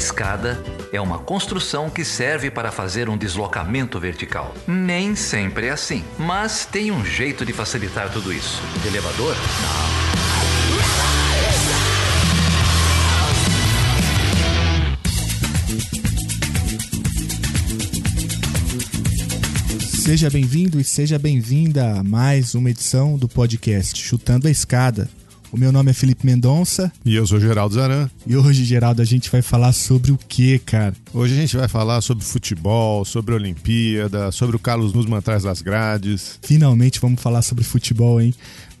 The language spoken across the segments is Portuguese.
escada é uma construção que serve para fazer um deslocamento vertical. Nem sempre é assim, mas tem um jeito de facilitar tudo isso. elevador? Não. Seja bem-vindo e seja bem-vinda a mais uma edição do podcast Chutando a Escada. O meu nome é Felipe Mendonça. E eu sou Geraldo Zaran. E hoje, Geraldo, a gente vai falar sobre o que, cara? Hoje a gente vai falar sobre futebol, sobre Olimpíada, sobre o Carlos Nusman atrás das grades. Finalmente vamos falar sobre futebol, hein?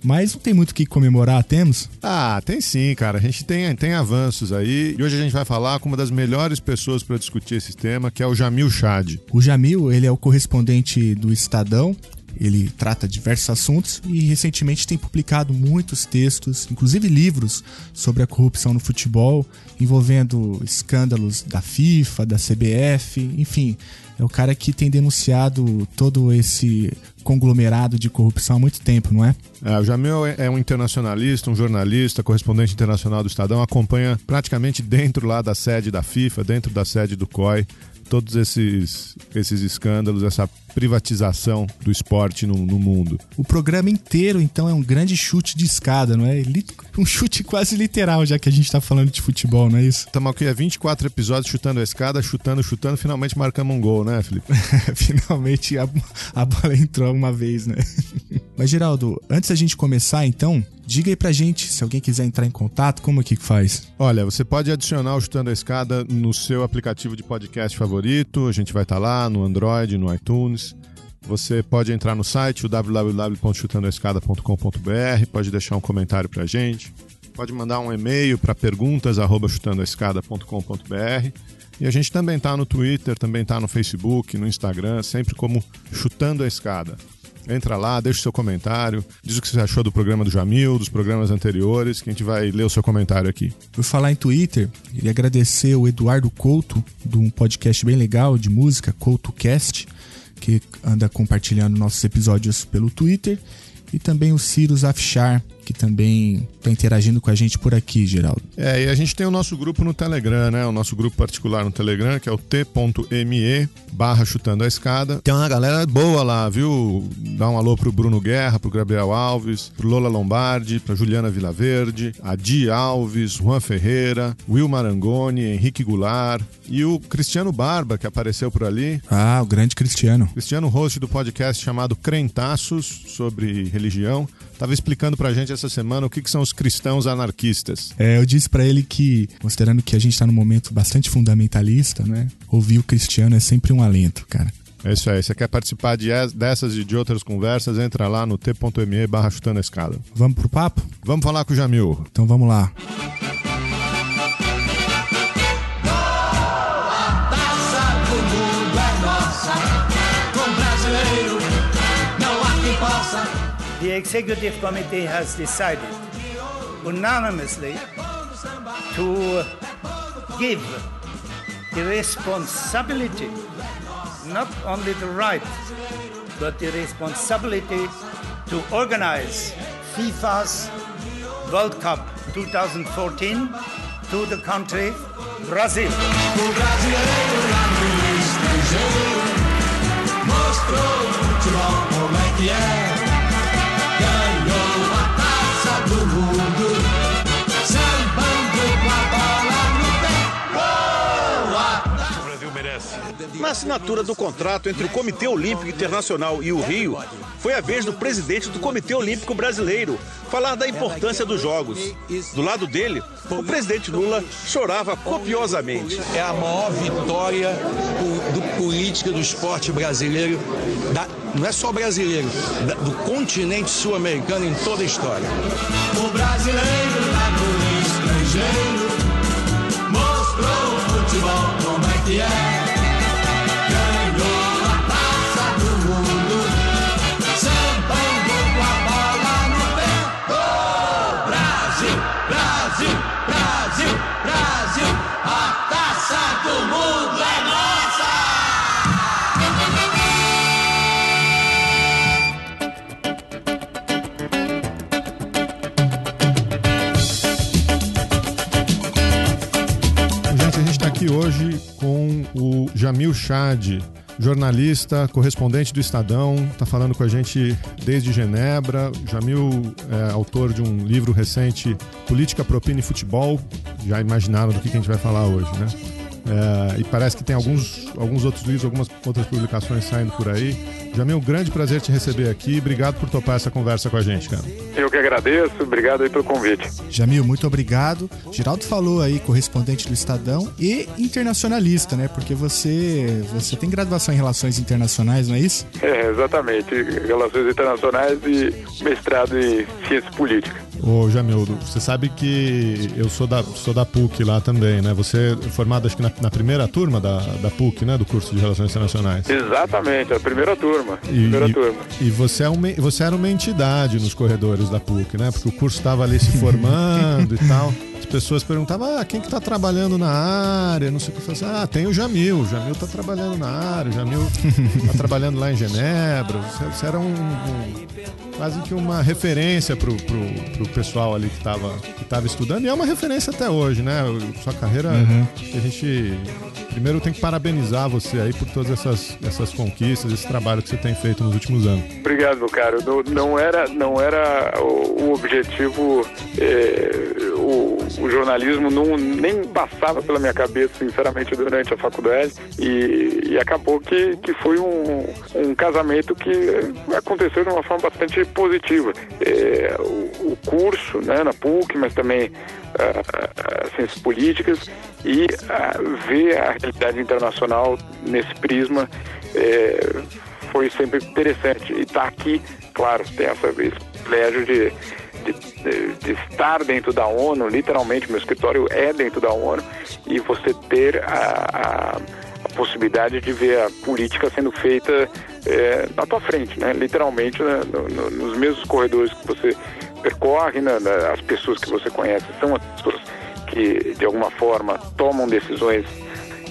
Mas não tem muito o que comemorar, temos? Ah, tem sim, cara. A gente tem, tem avanços aí. E hoje a gente vai falar com uma das melhores pessoas para discutir esse tema, que é o Jamil Chad. O Jamil, ele é o correspondente do Estadão. Ele trata diversos assuntos e recentemente tem publicado muitos textos, inclusive livros, sobre a corrupção no futebol, envolvendo escândalos da FIFA, da CBF, enfim. É o cara que tem denunciado todo esse conglomerado de corrupção há muito tempo, não é? é o Jamil é um internacionalista, um jornalista, correspondente internacional do Estadão, acompanha praticamente dentro lá da sede da FIFA, dentro da sede do COI, todos esses, esses escândalos, essa privatização do esporte no, no, mundo. O programa inteiro, então, é um grande chute de escada, não é? Um chute quase literal, já que a gente está falando de futebol, não é isso? Estamos aqui há 24 episódios chutando a escada, chutando, chutando, finalmente marcamos um gol, né, Felipe? finalmente a, a bola entrou uma vez, né? Mas, Geraldo, antes da gente começar, então, Diga aí pra gente, se alguém quiser entrar em contato, como é que faz? Olha, você pode adicionar o Chutando a Escada no seu aplicativo de podcast favorito. A gente vai estar tá lá no Android, no iTunes. Você pode entrar no site, www.chutandoaescada.com.br, pode deixar um comentário pra gente, pode mandar um e-mail para perguntas@chutandoaescada.com.br. E a gente também tá no Twitter, também tá no Facebook, no Instagram, sempre como Chutando a Escada. Entra lá, deixa o seu comentário, diz o que você achou do programa do Jamil, dos programas anteriores, que a gente vai ler o seu comentário aqui. Por falar em Twitter, queria agradecer o Eduardo Couto, de um podcast bem legal de música, CoutoCast, que anda compartilhando nossos episódios pelo Twitter, e também o Cirus Afshar, que também está interagindo com a gente por aqui, Geraldo. É, e a gente tem o nosso grupo no Telegram, né? O nosso grupo particular no Telegram, que é o t.me barra chutando a escada. Tem uma galera boa lá, viu? Dá um alô pro Bruno Guerra, pro Gabriel Alves, pro Lola Lombardi, pra Juliana Vilaverde, a Di Alves, Juan Ferreira, Will Marangoni, Henrique Goulart e o Cristiano Barba, que apareceu por ali. Ah, o grande Cristiano. Cristiano, host do podcast chamado Crentaços, sobre religião. Tava explicando pra gente essa semana o que, que são os cristãos anarquistas. É, eu disse para ele que, considerando que a gente tá num momento bastante fundamentalista, né? Ouvir o Cristiano é sempre um alento, cara. É isso aí. Você quer participar de, dessas e de outras conversas? Entra lá no t.me barra chutando a escada. Vamos pro papo? Vamos falar com o Jamil. Então vamos lá. Executive committee has decided unanimously to give the responsibility, not only the right, but the responsibility to organize FIFA's World Cup 2014 to the country Brazil. Na assinatura do contrato entre o Comitê Olímpico Internacional e o Rio, foi a vez do presidente do Comitê Olímpico Brasileiro falar da importância dos Jogos. Do lado dele, o presidente Lula chorava copiosamente. É a maior vitória do política do esporte brasileiro, da, não é só brasileiro, da, do continente sul-americano em toda a história. O brasileiro no estrangeiro hoje com o Jamil Chad, jornalista, correspondente do Estadão, está falando com a gente desde Genebra. Jamil é autor de um livro recente, Política, Propina e Futebol. Já imaginaram do que a gente vai falar hoje, né? É, e parece que tem alguns, alguns outros livros, algumas outras publicações saindo por aí. Jamil, um grande prazer te receber aqui. Obrigado por topar essa conversa com a gente, cara. Eu que agradeço, obrigado aí pelo convite. Jamil, muito obrigado. Geraldo falou aí, correspondente do Estadão e internacionalista, né? Porque você, você tem graduação em Relações Internacionais, não é isso? É, exatamente. Relações Internacionais e mestrado em Ciências Políticas. Ô Jamil, você sabe que eu sou da, sou da PUC lá também, né? Você é formado acho que na, na primeira turma da, da PUC, né? Do curso de Relações Internacionais. Exatamente, a primeira turma. E, primeira e, turma. e você, é uma, você era uma entidade nos corredores da PUC, né? Porque o curso estava ali se formando e tal. As pessoas perguntavam, ah, quem que tá trabalhando na área? Não sei o que. Assim, ah, tem o Jamil. O Jamil tá trabalhando na área. O Jamil tá trabalhando lá em Genebra. Você, você era um, um, quase que uma referência pro, pro, pro pessoal ali que tava, que tava estudando. E é uma referência até hoje, né? Sua carreira, Uhum. a gente... Primeiro tem que parabenizar você aí por todas essas, essas conquistas, esse trabalho que você tem feito nos últimos anos. Obrigado, meu caro. Não, não era, não era o, o objetivo, é, o, o jornalismo não, nem passava pela minha cabeça, sinceramente, durante a faculdade. E, e acabou que, que foi um, um casamento que aconteceu de uma forma bastante positiva. É, o, o curso né, na PUC, mas também ah, ah, ciências políticas e ah, ver a realidade internacional nesse prisma é, foi sempre interessante. E estar aqui, claro, tem essa, esse privilégio de, de- de estar dentro da ONU, literalmente, meu escritório é dentro da ONU, e você ter a, a- possibilidade de ver a política sendo feita é, na tua frente, né? literalmente, né? No- no- nos mesmos corredores que você percorre, né? As pessoas que você conhece são as pessoas que, de alguma forma, tomam decisões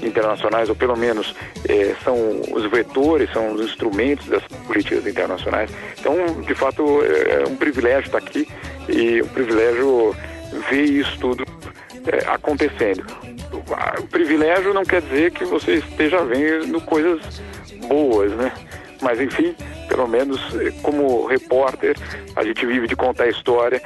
internacionais, ou pelo menos eh, são os vetores, são os instrumentos das políticas internacionais. Então, de fato, é um privilégio estar aqui e um privilégio ver isso tudo eh, acontecendo. O privilégio não quer dizer que você esteja vendo coisas boas, né? Mas, enfim, pelo menos eh, como repórter, a gente vive de contar história.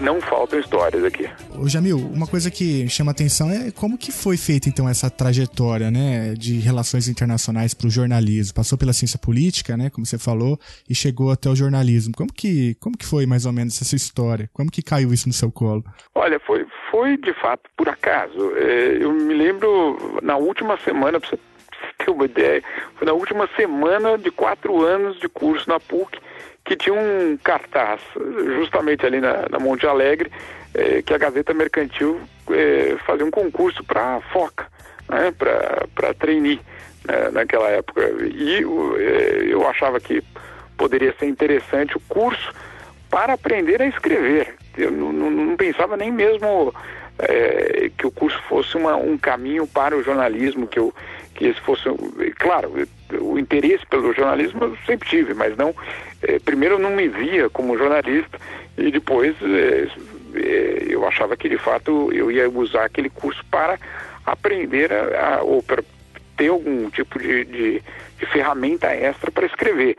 Não faltam histórias aqui. Ô Jamil, uma coisa que chama atenção é como que foi feita então essa trajetória, né, de relações internacionais para o jornalismo. Passou pela ciência política, né, como você falou, e chegou até o jornalismo. Como que, como que foi mais ou menos essa história? Como que caiu isso no seu colo? Olha, foi, foi de fato por acaso. É, eu me lembro na última semana, para você ter uma ideia, foi na última semana de quatro anos de curso na PUC que tinha um cartaz justamente ali na, na Monte Alegre é, que a Gazeta Mercantil é, fazia um concurso para foca, né, para trainee né, naquela época. E é, eu achava que poderia ser interessante o curso para aprender a escrever. Eu não, não- não pensava nem mesmo que o curso fosse uma, um caminho para o jornalismo, que, eu, que esse fosse. Claro, o interesse pelo jornalismo eu sempre tive, mas não. é, primeiro eu não me via como jornalista e depois é, é, eu achava que de fato eu ia usar aquele curso para aprender a, a, ou para ter algum tipo de, de, de ferramenta extra para escrever.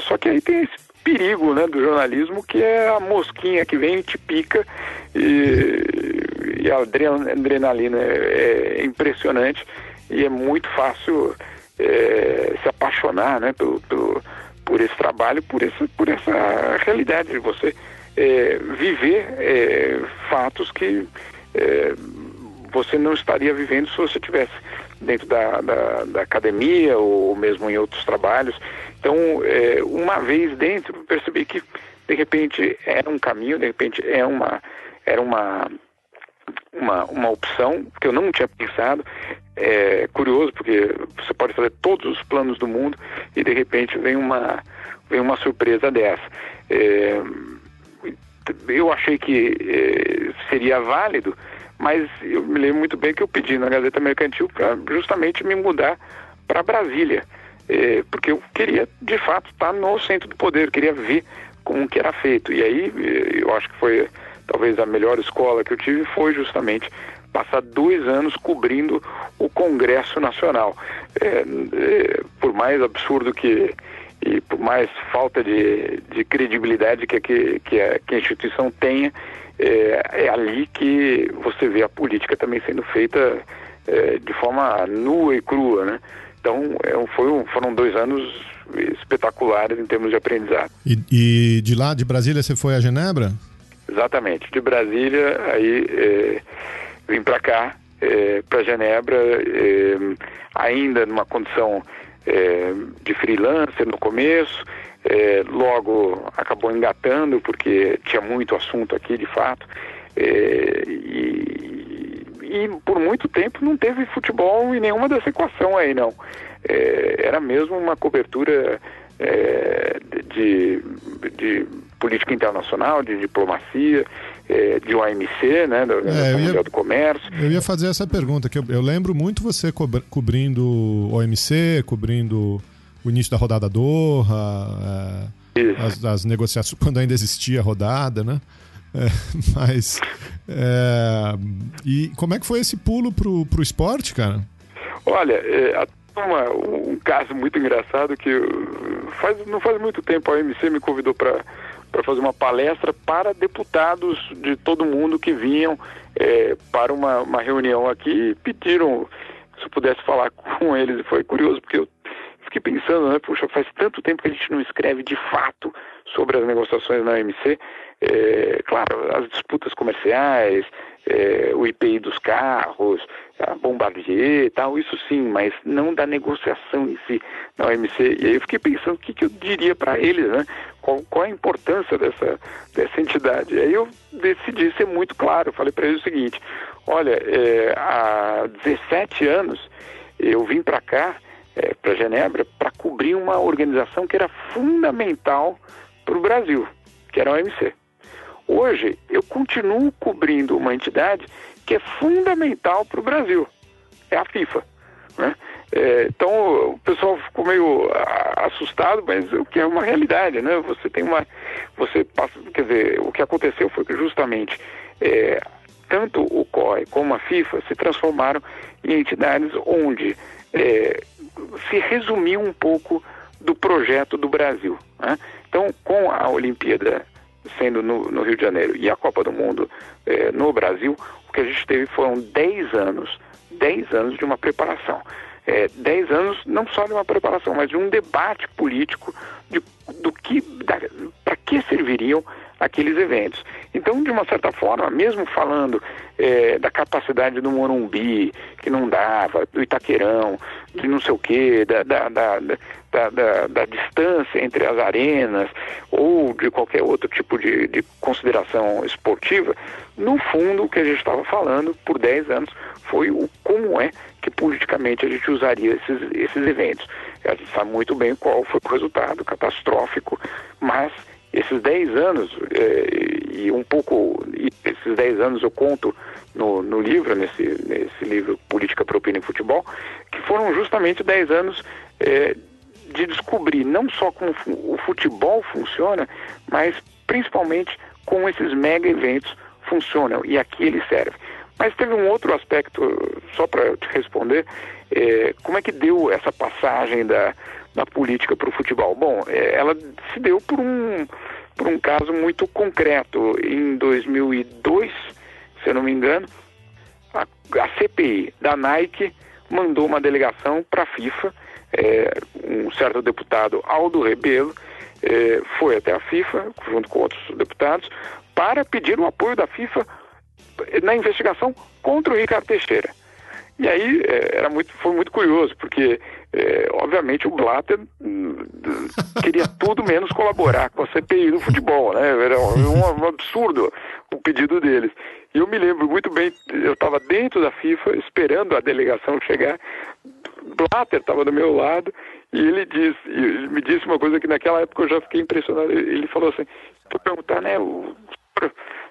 Só que aí tem esse perigo né, do jornalismo que é a mosquinha que vem e te pica e, e a adre- adrenalina é, é impressionante e é muito fácil é, se apaixonar né, pelo, pelo, por esse trabalho, por essa, por essa realidade de você é, viver é, fatos que é, você não estaria vivendo se você tivesse dentro da, da, da academia ou mesmo em outros trabalhos. Então, é, uma vez dentro, percebi que de repente era um caminho, de repente é uma, era uma, uma, uma opção que eu não tinha pensado. É curioso porque você pode fazer todos os planos do mundo e de repente vem uma, vem uma surpresa dessa. É, eu achei que eh, seria válido, mas eu me lembro muito bem que eu pedi na Gazeta Mercantil para justamente me mudar para Brasília, eh, porque eu queria de fato estar no centro do poder, queria ver como que era feito. E aí eh, eu acho que foi talvez a melhor escola que eu tive foi justamente passar dois anos cobrindo o Congresso Nacional. É, é, por mais absurdo que e por mais falta de, de credibilidade que, que, que, a, que a instituição tenha, é, é, ali que você vê a política também sendo feita é, de forma nua e crua, né? Então é, foi um, foram dois anos espetaculares em termos de aprendizado. E, e, de lá, de Brasília, você foi a Genebra? Exatamente. De Brasília, aí é, vim para cá, é, para Genebra, é, ainda numa condição é, de freelancer no começo, logo acabou engatando, porque tinha muito assunto aqui, de fato, e, e, por muito tempo não teve futebol em nenhuma dessa equação aí, não. Era mesmo uma cobertura de, de política internacional, de diplomacia, é, de OMC, né, da Organização é, Mundial do Comércio. Eu ia fazer essa pergunta, que eu, eu lembro muito você co cobrindo OMC, cobrindo o início da rodada Doha, é, as, as, negociações, quando ainda existia a rodada, né? É, mas. É, e como é que foi esse pulo pro, pro esporte, cara? Olha, uma, um caso muito engraçado que faz, não faz muito tempo a OMC me convidou para para fazer uma palestra para deputados de todo mundo que vinham é, para uma, uma reunião aqui e pediram se eu pudesse falar com eles. E foi curioso, porque eu fiquei pensando, né, puxa, faz tanto tempo que a gente não escreve de fato sobre as negociações na OMC. É, claro, as disputas comerciais, é, o IPI dos carros, a Bombardier e tal, isso sim, mas não da negociação em si na OMC. E aí eu fiquei pensando o que, que eu diria para eles, né? Qual, qual, a importância dessa, dessa entidade? E aí eu decidi ser muito claro, falei para eles o seguinte, olha, é, há 17 anos eu vim para cá, é, para Genebra, para cobrir uma organização que era fundamental para o Brasil, que era a OMC. Hoje, eu continuo cobrindo uma entidade que é fundamental para o Brasil, é a FIFA. Né? É, então, o pessoal ficou meio assustado, mas o que é uma realidade, né? Você tem uma, você passa, quer dizer, o que aconteceu foi que justamente é, tanto o COI como a FIFA se transformaram em entidades onde é, se resumiu um pouco do projeto do Brasil. Né? Então, com a Olimpíada sendo no, no, Rio de Janeiro e a Copa do Mundo eh, no Brasil, o que a gente teve foram 10 anos, 10 anos de uma preparação. É, 10 anos não só de uma preparação, mas de um debate político de, do que, para que serviriam aqueles eventos. Então, de uma certa forma, mesmo falando é, da capacidade do Morumbi, que não dava, do Itaquerão, de não sei o quê, da, da, da, da, distância entre as arenas ou de qualquer outro tipo de, de consideração esportiva, no fundo o que a gente estava falando por 10 anos foi o como é que politicamente a gente usaria esses, esses eventos. A gente sabe muito bem qual foi o resultado catastrófico, mas esses 10 anos, é, e um pouco, esses 10 anos eu conto no, no livro, nesse, nesse livro Política Propina em Futebol, que foram justamente 10 anos é, de descobrir não só como o futebol funciona, mas principalmente como esses mega eventos funcionam e aqui ele serve. Mas teve um outro aspecto, só para te responder, é, como é que deu essa passagem da, da política para o futebol? Bom, é, ela se deu por um, por um caso muito concreto. Em 2002, se eu não me engano, a, a CPI da Nike mandou uma delegação para a FIFA é, um certo deputado Aldo Rebelo é, foi até a FIFA, junto com outros deputados, para pedir o apoio da FIFA na investigação contra o Ricardo Teixeira. E aí é, era muito, foi muito curioso, porque é, obviamente o Blatter hum, queria tudo menos colaborar com a CPI do futebol, né? Era um, um absurdo o pedido deles. E eu me lembro muito bem, eu estava dentro da FIFA esperando a delegação chegar Blatter estava do meu lado e ele disse, ele me disse uma coisa que naquela época eu já fiquei impressionado. Ele falou assim, para perguntar, né, o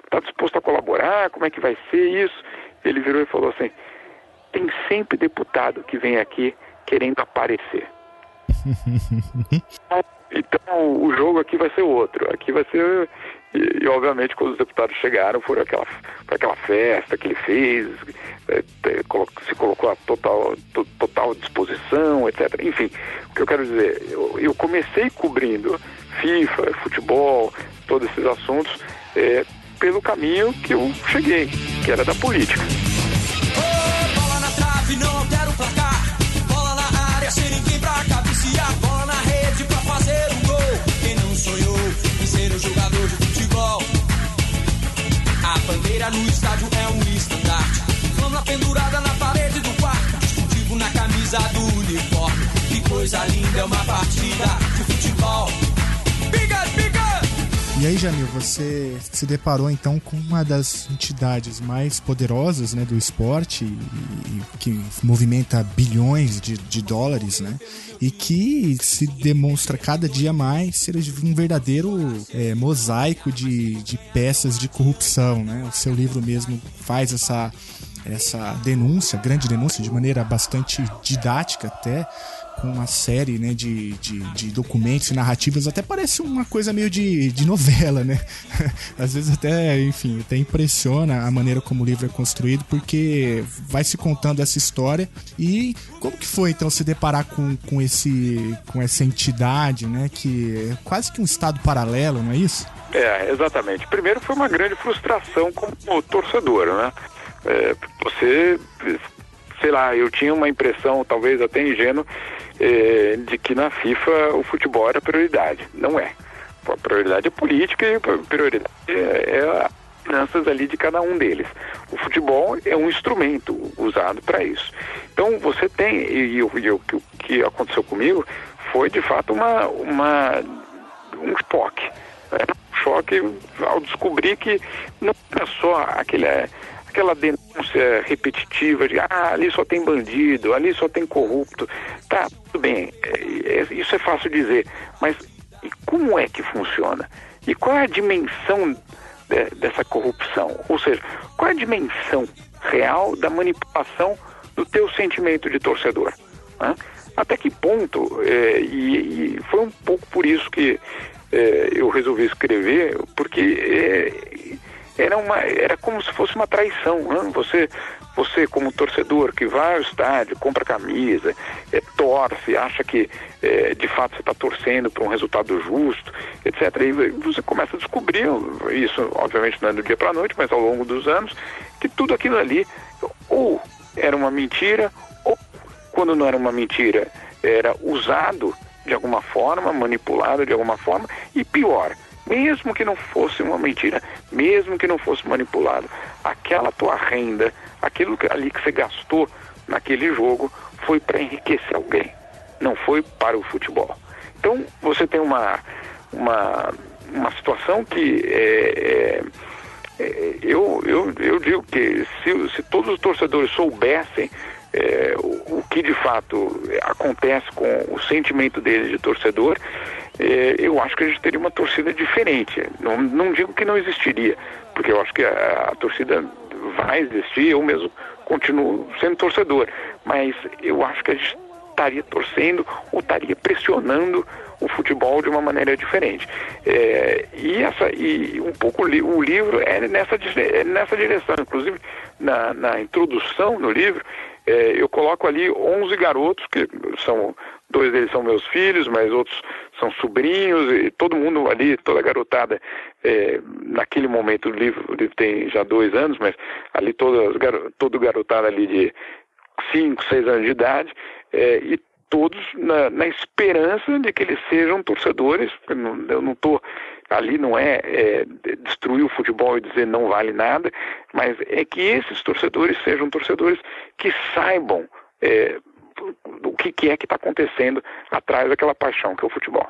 está disposto a colaborar, como é que vai ser isso? Ele virou e falou assim, tem sempre deputado que vem aqui querendo aparecer. então o jogo aqui vai ser outro. Aqui vai ser. E, e, obviamente quando os deputados chegaram foi aquela, foi aquela festa que ele fez, é, se colocou a total, to, total disposição, etc. Enfim, o que eu quero dizer, eu, eu comecei cobrindo FIFA, futebol, todos esses assuntos, é, pelo caminho que eu cheguei, que era da política. Oh, sem ninguém pra cabecear. Bola na rede pra fazer um gol. Quem não sonhou em ser um jogador de futebol? A bandeira no estádio é um estandarte. Flama pendurada na parede do quarto. Distintivo na camisa do uniforme. Que coisa linda é uma partida de futebol. E aí, Jamil, você se deparou então com uma das entidades mais poderosas né, do esporte, e, e, que movimenta bilhões de, de, dólares, né? E que se demonstra cada dia mais ser um verdadeiro é, mosaico de, de peças de corrupção, né? O seu livro mesmo faz essa, essa denúncia, grande denúncia, de maneira bastante didática até, com uma série né, de, de, de, documentos e narrativas, até parece uma coisa meio de, de novela, né? Às vezes até, enfim, até impressiona a maneira como o livro é construído, porque vai se contando essa história. E como que foi, então, se deparar com, com, esse, com essa entidade, né? Que é quase que um estado paralelo, não é isso? É, exatamente. Primeiro foi uma grande frustração como torcedor, né? É, você sei lá, eu tinha uma impressão, talvez até ingênua, eh, de que na FIFA o futebol era prioridade. Não é. A prioridade é política e a prioridade é, é as finanças ali de cada um deles. O futebol é um instrumento usado para isso. Então você tem, e, e, o que aconteceu comigo foi de fato uma, uma um choque. Né? Um choque ao descobrir que não é só aquele aquela denúncia repetitiva de ah, ali só tem bandido, ali só tem corrupto. Tá, tudo bem, é, é, isso é fácil dizer, mas e como é que funciona? E qual é a dimensão de, dessa corrupção? Ou seja, qual é a dimensão real da manipulação do teu sentimento de torcedor? Né? Até que ponto, é, e, e, foi um pouco por isso que é, eu resolvi escrever, porque é, era, uma, era como se fosse uma traição. Né? Você, você, como torcedor que vai ao estádio, compra camisa, é, torce, acha que é, de fato você está torcendo para um resultado justo, etc. E você começa a descobrir, isso obviamente não é do dia para a noite, mas ao longo dos anos, que tudo aquilo ali ou era uma mentira, ou quando não era uma mentira, era usado de alguma forma, manipulado de alguma forma, e pior, mesmo que não fosse uma mentira, mesmo que não fosse manipulado, aquela tua renda, aquilo ali que você gastou naquele jogo, foi para enriquecer alguém, não foi para o futebol. Então você tem uma, uma, uma situação que é, é, é, eu, eu, eu digo que se, se todos os torcedores soubessem é, o, o, que de fato acontece com o sentimento deles de torcedor, eu acho que a gente teria uma torcida diferente. Não, não digo que não existiria, porque eu acho que a, a torcida vai existir, eu mesmo continuo sendo torcedor, mas eu acho que a gente estaria torcendo ou estaria pressionando o futebol de uma maneira diferente. É, e, essa, e um pouco o livro é nessa, é nessa direção. Inclusive, na, na introdução do livro, é, eu coloco ali 11 garotos, que são dois deles são meus filhos, mas outros são sobrinhos, e todo mundo ali, toda garotada, é, naquele momento o livro, o livro tem já dois anos, mas ali toda, todo garotada ali de 5, 6 anos de idade, é, e todos na, na, esperança de que eles sejam torcedores. Eu não estou ali não é, é, destruir o futebol e dizer não vale nada, mas é que esses torcedores sejam torcedores que saibam é, o que, que é que está acontecendo atrás daquela paixão que é o futebol.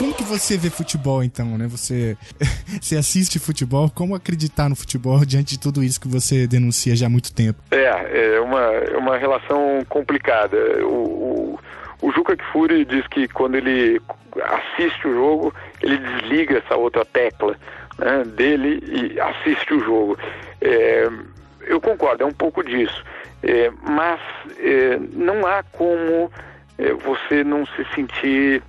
Como que você vê futebol então, né? Você, você assiste futebol, como acreditar no futebol diante de tudo isso que você denuncia já há muito tempo? É, é uma, é uma relação complicada. O, o, o Juca Kfouri diz que quando ele assiste o jogo, ele desliga essa outra tecla né, dele e assiste o jogo. É, eu concordo, é um pouco disso. É, mas é, não há como é, você não se sentir,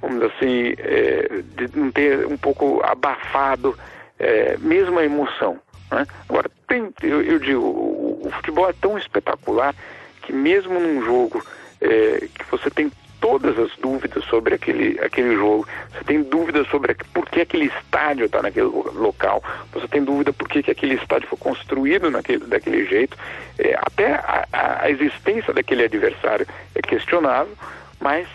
vamos dizer assim, é, de não ter um pouco abafado é, mesmo a emoção. Né? Agora, tem, eu, eu digo, o, o, futebol é tão espetacular que mesmo num jogo é, que você tem todas as dúvidas sobre aquele, aquele jogo. Você tem dúvidas sobre por que aquele estádio está naquele local. Você tem dúvida por que, que aquele estádio foi construído naquele, daquele jeito. É, até a, a, existência daquele adversário é questionável, mas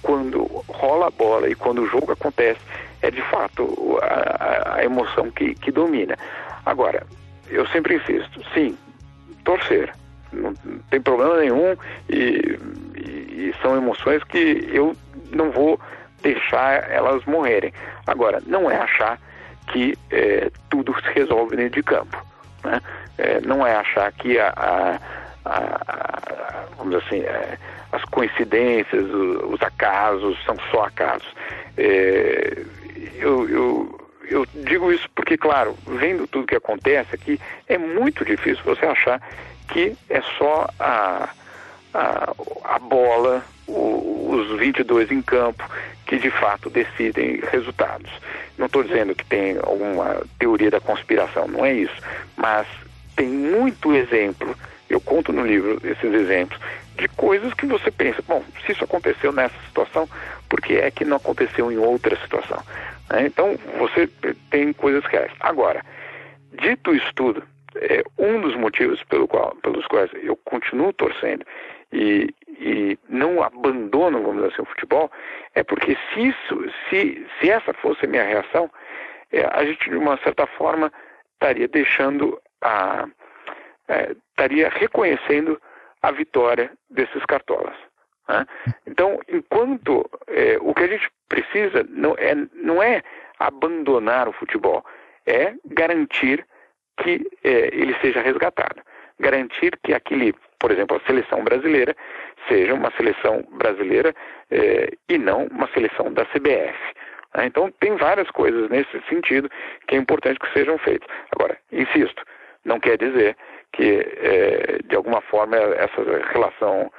quando rola a bola e quando o jogo acontece, é de fato a, a emoção que, que domina. Agora, eu sempre insisto, sim, torcer. Não, tem problema nenhum e e são emoções que eu não vou deixar elas morrerem. Agora, não é achar que é, tudo se resolve dentro de campo. Né? É, não é achar que a, a, a, vamos assim, é, as coincidências, os, os, acasos são só acasos. É, eu, eu, eu digo isso porque, claro, vendo tudo que acontece aqui, é muito difícil você achar que é só a a, a bola, o, os 22 em campo, que de fato decidem resultados. Não estou dizendo que tem alguma teoria da conspiração, não é isso, mas tem muito exemplo, eu conto no livro esses exemplos, de coisas que você pensa, bom, se isso aconteceu nessa situação, por que é que não aconteceu em outra situação? Né? Então, você tem coisas que... Agora, dito isso tudo, é, um dos motivos pelo qual, pelos quais eu continuo torcendo e, e não abandono, vamos dizer assim, o futebol, é porque se isso, se, se essa fosse a minha reação, é, a gente de uma certa forma estaria deixando a é, estaria reconhecendo a vitória desses cartolas. Né? Então, enquanto é, o que a gente precisa não é, não é abandonar o futebol, é garantir que é, ele seja resgatado, garantir que aquele por exemplo, a seleção brasileira seja uma seleção brasileira eh, e não uma seleção da CBF. Né? Então, tem várias coisas nesse sentido que é importante que sejam feitas. Agora, insisto, não quer dizer que, eh, de alguma forma, essa relação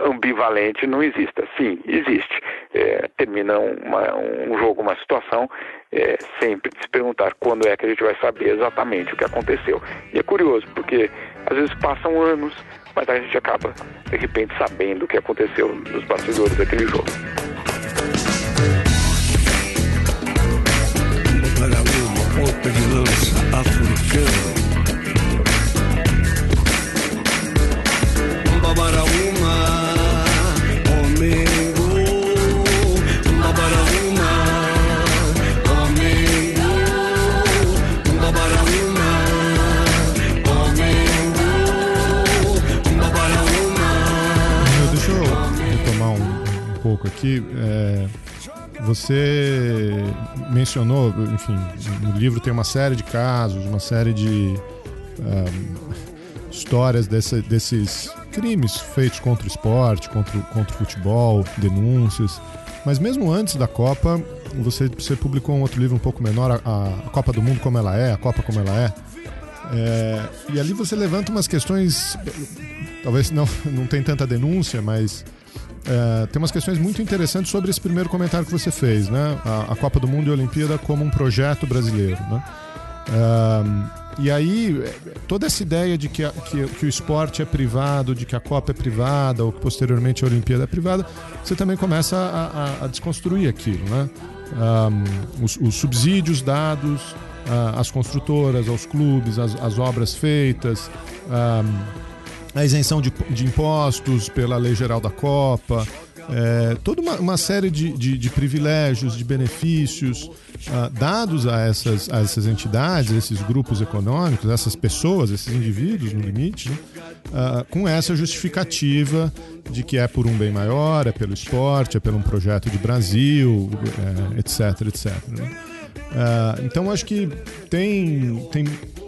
ambivalente não exista. Sim, existe. É, termina uma, um jogo, uma situação, é, sempre se perguntar quando é que a gente vai saber exatamente o que aconteceu. E é curioso, porque às vezes passam anos, mas a gente acaba, de repente, sabendo o que aconteceu nos bastidores daquele jogo. pouco aqui. É, você mencionou, enfim, no livro tem uma série de casos, uma série de um, histórias dessa, desses crimes feitos contra o esporte, contra, contra o futebol, denúncias. Mas mesmo antes da Copa, você, você publicou um outro livro um pouco menor, a, a Copa do Mundo como ela é, a Copa como ela é. é. e ali você levanta umas questões, talvez não, não tem tanta denúncia, mas é, tem umas questões muito interessantes sobre esse primeiro comentário que você fez, né? A, a Copa do Mundo e a Olimpíada como um projeto brasileiro, né? É, e aí, toda essa ideia de que, a, que, que, o esporte é privado, de que a Copa é privada, ou que posteriormente a Olimpíada é privada, você também começa a, a, desconstruir aquilo, né? Um, os, os, subsídios dados às construtoras, aos clubes, as obras feitas. Um, a isenção de, de impostos pela lei geral da Copa, é, toda uma, uma série de, de, de, privilégios, de benefícios uh, dados a essas, a essas entidades, esses grupos econômicos, essas pessoas, esses indivíduos, no limite, né? uh, com essa justificativa de que é por um bem maior, é pelo esporte, é pelo um projeto de Brasil, é, etc, etc. Né? Uh, então acho que tem, tem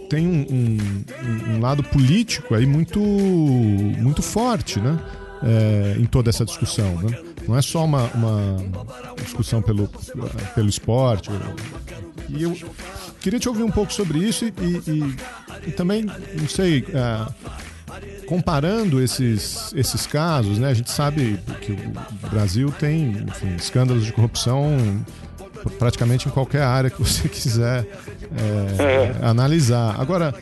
tem um, um, um, lado político aí muito, muito forte, né? É, em toda essa discussão, né? Não é só uma, uma discussão pelo, pelo esporte. E eu queria te ouvir um pouco sobre isso e, e, e também, não sei, é, comparando esses, esses casos, né? A gente sabe que o Brasil tem enfim, escândalos de corrupção praticamente em qualquer área que você quiser é, analisar. Agora,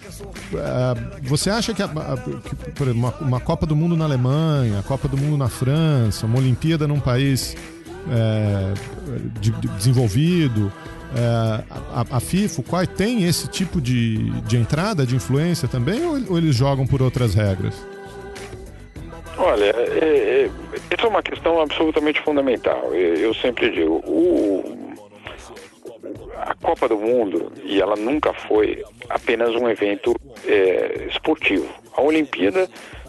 é, você acha que, a, que por exemplo, uma, uma, Copa do Mundo na Alemanha, a Copa do Mundo na França, uma Olimpíada num país é, de, de desenvolvido, é, a, a, FIFA, o qual tem esse tipo de, de entrada, de influência também, ou, ou eles jogam por outras regras? Olha, é, é, essa é uma questão absolutamente fundamental. Eu, eu sempre digo, o, Copa do Mundo, e ela nunca foi apenas um evento é, esportivo. A Olimpíada,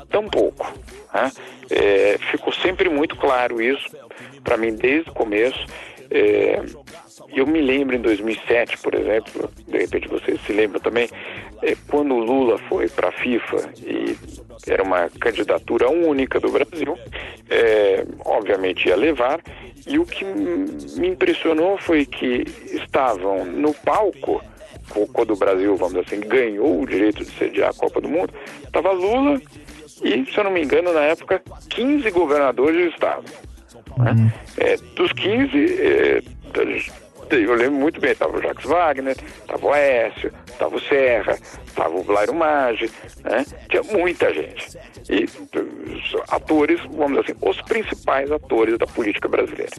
tampouco. Né? É, ficou sempre muito claro isso, para mim, desde o começo. É, eu me lembro em 2007, por exemplo, de repente vocês se lembram também, é, quando o Lula foi para a FIFA e era uma candidatura única do Brasil, é, obviamente ia levar, e o que me impressionou foi que estavam no palco, quando o Brasil, vamos dizer assim, ganhou o direito de sediar a Copa do Mundo, estava Lula e, se eu não me engano, na época, 15 governadores do estado. Né? Uhum. É, dos 15, é, eu lembro muito bem, estava o Jacques Wagner, estava o Aécio, estava o Serra, estava o Blairo Maggi, né? tinha muita gente. E atores, vamos dizer assim, os principais atores da política brasileira.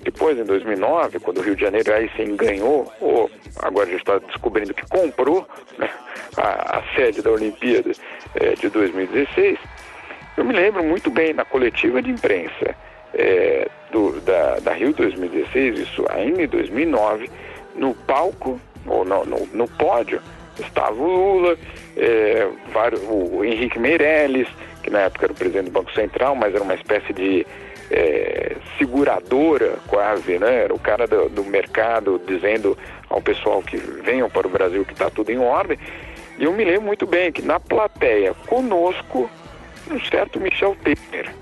Depois, em 2009, quando o Rio de Janeiro aí sim ganhou, ou agora a gente está descobrindo que comprou né, a, a, sede da Olimpíada é, de 2016, eu me lembro muito bem na coletiva de imprensa é, do, da, da, Rio 2016, isso ainda em 2009, no palco, ou no, no, no pódio, estava o Lula, é, vários, o Henrique Meirelles, que na época era o presidente do Banco Central, mas era uma espécie de é, seguradora quase, né? Era o cara do, do, mercado dizendo ao pessoal que venham para o Brasil que está tudo em ordem. E eu me lembro muito bem que na plateia, conosco, um certo Michel Temer,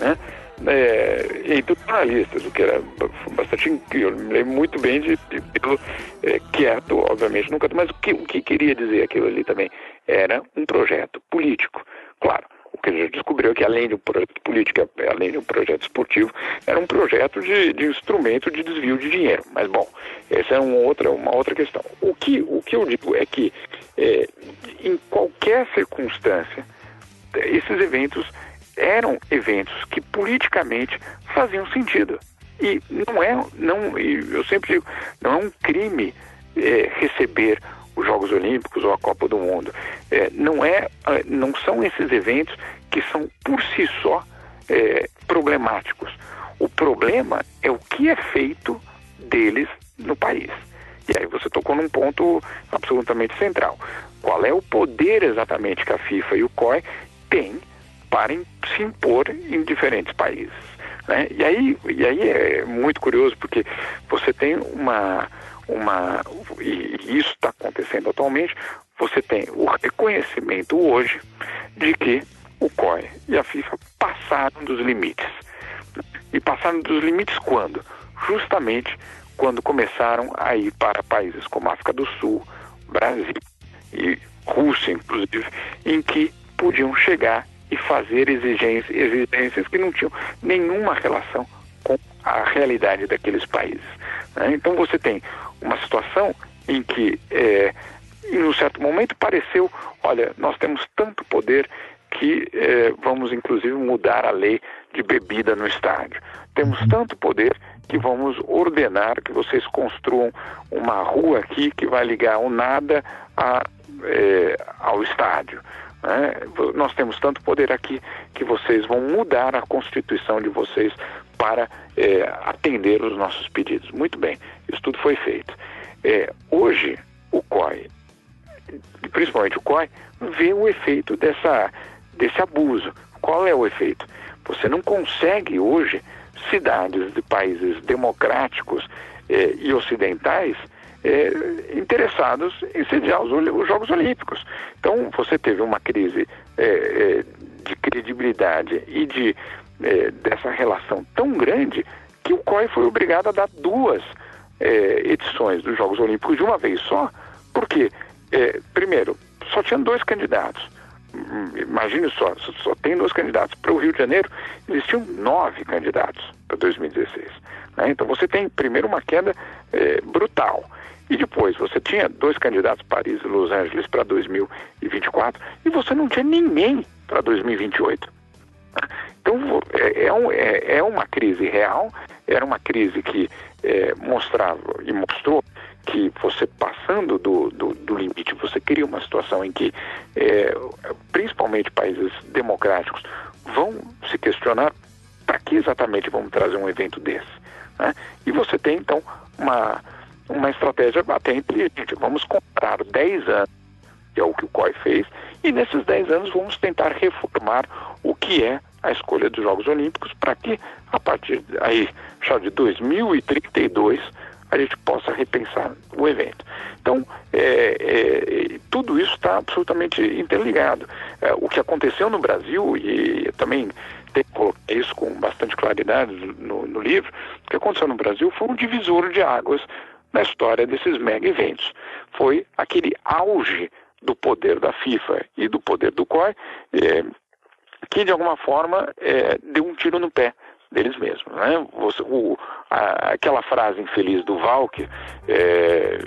né? É, entre jornalistas, o que era bastante incrível. Eu me lembro muito bem de, de pelo é, quieto, obviamente, nunca. Mas o que, o que queria dizer aquilo ali também era um projeto político. Claro, o que a gente descobriu é que além de um projeto político, além de um projeto esportivo, era um projeto de, de instrumento de desvio de dinheiro. Mas bom, essa é uma outra, uma outra questão. O que, o que eu digo é que é, em qualquer circunstância, esses eventos eram eventos que politicamente faziam sentido. E não é, não, eu sempre digo, não é um crime é, receber os Jogos Olímpicos ou a Copa do Mundo. É, não, é, é não são esses eventos que são por si só é, problemáticos. O problema é o que é feito deles no país. E aí você tocou num ponto absolutamente central. Qual é o poder exatamente que a FIFA e o COI têm para se impor em diferentes países. Né? E, aí, e aí é muito curioso porque você tem uma. uma e isso está acontecendo atualmente, você tem o reconhecimento hoje de que o COI e a FIFA passaram dos limites. E passaram dos limites quando? Justamente quando começaram a ir para países como África do Sul, Brasil e Rússia, inclusive, em que podiam chegar e fazer exigências, exigências que não tinham nenhuma relação com a realidade daqueles países. Né? Então você tem uma situação em que, é, em um certo momento, pareceu: olha, nós temos tanto poder que é, vamos inclusive mudar a lei de bebida no estádio. Temos tanto poder que vamos ordenar que vocês construam uma rua aqui que vai ligar o nada a, é, ao estádio. Né? Nós temos tanto poder aqui que vocês vão mudar a constituição de vocês para é, atender os nossos pedidos. Muito bem, isso tudo foi feito. É, hoje, o COI, principalmente o COI, vê o efeito dessa, desse abuso. Qual é o efeito? Você não consegue hoje cidades de países democráticos é, e ocidentais é, interessados em sediar os, os, Jogos Olímpicos. Então, você teve uma crise é, é, de credibilidade e de, é, dessa relação tão grande que o COI foi obrigado a dar duas é, edições dos Jogos Olímpicos de uma vez só, porque, primeiro, só tinham dois candidatos, imagine só, só, tem dois candidatos. Para o Rio de Janeiro, existiam nove candidatos para 2016. Né? Então você tem primeiro uma queda brutal. E depois você tinha dois candidatos, Paris e Los Angeles, para 2024, e você não tinha ninguém para 2028. Então é, é, um, é, é, uma crise real, era uma crise que é, mostrava e mostrou que você passando do, do, do, limite, você cria uma situação em que é, principalmente países democráticos vão se questionar para que exatamente vamos trazer um evento desse. Né? E você tem então uma, uma estratégia até inteligente. Vamos comprar 10 anos, que é o que o COI fez, e nesses 10 anos vamos tentar reformar o que é a escolha dos Jogos Olímpicos para que a partir aí já de 2032 a gente possa repensar o evento. Então, é, é, tudo isso está absolutamente interligado. É, o que aconteceu no Brasil, e também tem isso com bastante claridade no, no livro, o que aconteceu no Brasil foi um divisor de águas na história desses mega eventos. Foi aquele auge do poder da FIFA e do poder do COI, é, que de alguma forma é, deu um tiro no pé deles mesmos. Né? Você, o, a, aquela frase infeliz do Valk é,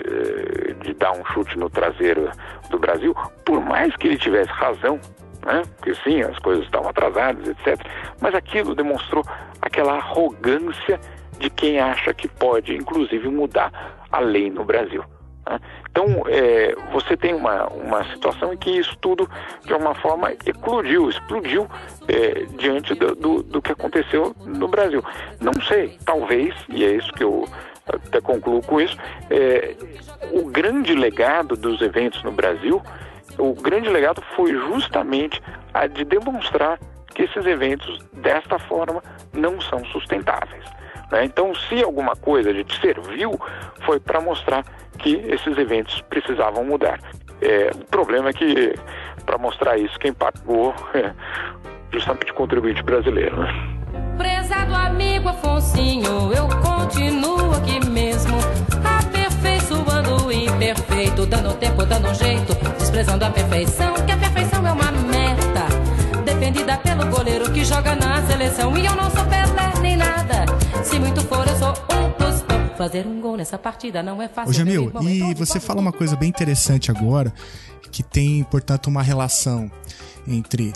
de dar um chute no traseiro do Brasil, por mais que ele tivesse razão, né? porque sim, as coisas estavam atrasadas, etc., mas aquilo demonstrou aquela arrogância de quem acha que pode, inclusive, mudar a lei no Brasil. Né? Então, é, você tem uma, uma situação em que isso tudo, de alguma forma, eclodiu, explodiu é, diante do, do, do, que aconteceu no Brasil. Não sei, talvez, e é isso que eu até concluo com isso, é, o grande legado dos eventos no Brasil, o grande legado foi justamente a de demonstrar que esses eventos, desta forma, não são sustentáveis. Né? Então, se alguma coisa a gente serviu, foi para mostrar que esses eventos precisavam mudar. É, o problema é que, para mostrar isso, quem pagou é justamente o contribuinte brasileiro. Né? Prezado amigo Afonsinho, eu continuo aqui mesmo, aperfeiçoando o imperfeito, dando tempo, dando jeito, desprezando a perfeição, que a perfeição é uma meta, defendida pelo goleiro que joga na seleção, e eu não sou Pelé nem nada, se muito for eu sou um Fazer um gol nessa partida não é fácil. Ô Jamil, e você fala uma coisa bem interessante agora, que tem, portanto, uma relação entre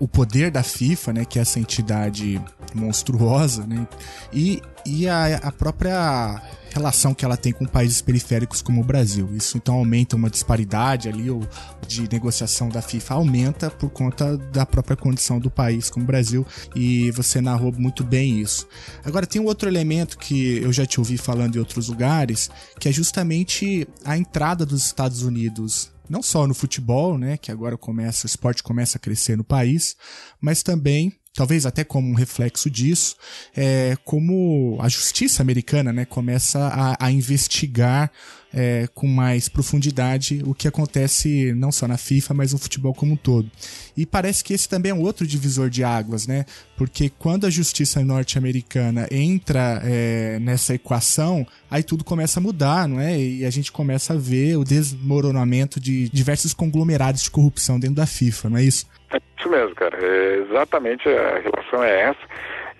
o poder da FIFA, né, que é essa entidade monstruosa, né, e, e a, a própria relação que ela tem com países periféricos como o Brasil. Isso então aumenta uma disparidade ali ou de negociação da FIFA aumenta por conta da própria condição do país como o Brasil e você narrou muito bem isso. Agora tem um outro elemento que eu já te ouvi falando em outros lugares, que é justamente a entrada dos Estados Unidos não só no futebol, né, que agora começa, o esporte começa a crescer no país, mas também talvez até como um reflexo disso, é, como a justiça americana né, começa a, a investigar é, com mais profundidade o que acontece não só na FIFA, mas no futebol como um todo. E parece que esse também é um outro divisor de águas, né? Porque quando a justiça norte-americana entra é, nessa equação, aí tudo começa a mudar, não é? E a gente começa a ver o desmoronamento de diversos conglomerados de corrupção dentro da FIFA, não é isso? É isso mesmo, cara. É, exatamente a relação é essa.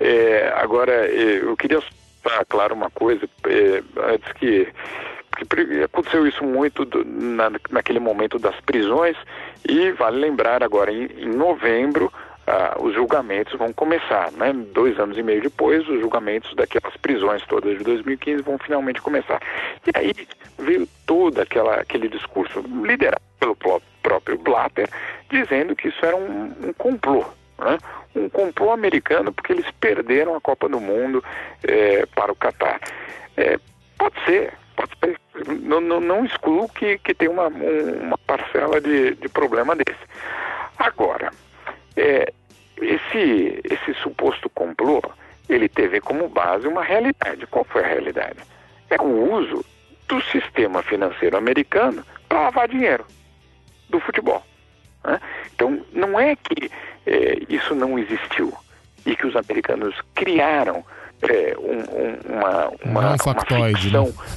É, agora, é, eu queria falar claro uma coisa, é, antes que, que aconteceu isso muito do, na, naquele momento das prisões, e vale lembrar agora, em, em novembro, ah, os julgamentos vão começar, né? Dois anos e meio depois, os julgamentos daquelas prisões todas de 2015 vão finalmente começar. E aí veio todo aquela, aquele discurso liderado pelo próprio Blatter, dizendo que isso era um, um complô, né? um complô americano porque eles perderam a Copa do Mundo é, para o Catar. É, pode ser, pode ser. Não, não, não excluo que, que tem uma, uma parcela de, de problema desse. Agora, é, esse, esse suposto complô, ele teve como base uma realidade. Qual foi a realidade? É o uso do sistema financeiro americano para lavar dinheiro do futebol. Né? Então, não é que é, isso não existiu e que os americanos criaram é, um, um, uma, uma, não é um factoide, uma ficção. Né?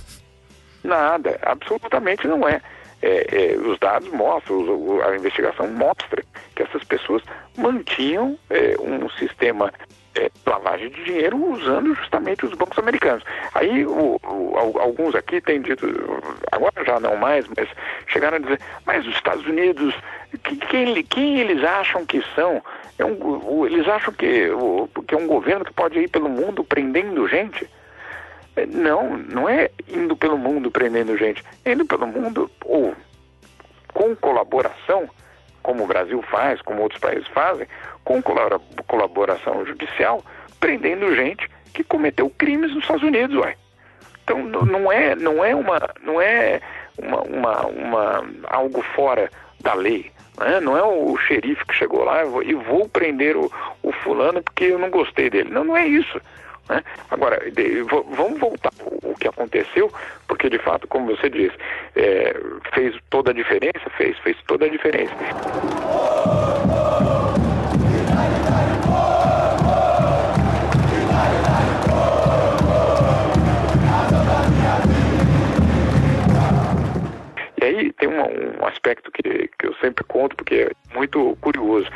Nada, absolutamente não é. é, é, os dados mostram, os- a investigação mostra que essas pessoas mantinham é, um sistema é, lavagem de dinheiro usando justamente os bancos americanos. Aí o- o- al- alguns aqui têm dito, agora já não mais, mas chegaram a dizer, mas os Estados Unidos, que- quem, eles acham que são? É um, eles acham que, que é um governo que pode ir pelo mundo prendendo gente? É, Não, não é indo pelo mundo prendendo gente, é indo pelo mundo ou com colaboração, como o Brasil faz, como outros países fazem, com colabora- colaboração judicial, prendendo gente que cometeu crimes nos Estados Unidos. Então não é, não é uma, não é uma, uma, uma- algo fora da lei. Né? Não é o xerife que chegou lá e vou, prender o, o fulano porque eu não gostei dele. Não, não é isso. né? Agora, de- vamos voltar o que aconteceu, porque de fato, como você disse, é, fez toda a diferença, fez, fez toda a diferença. Aí tem uma- um aspecto que, que eu sempre conto, porque é muito curioso.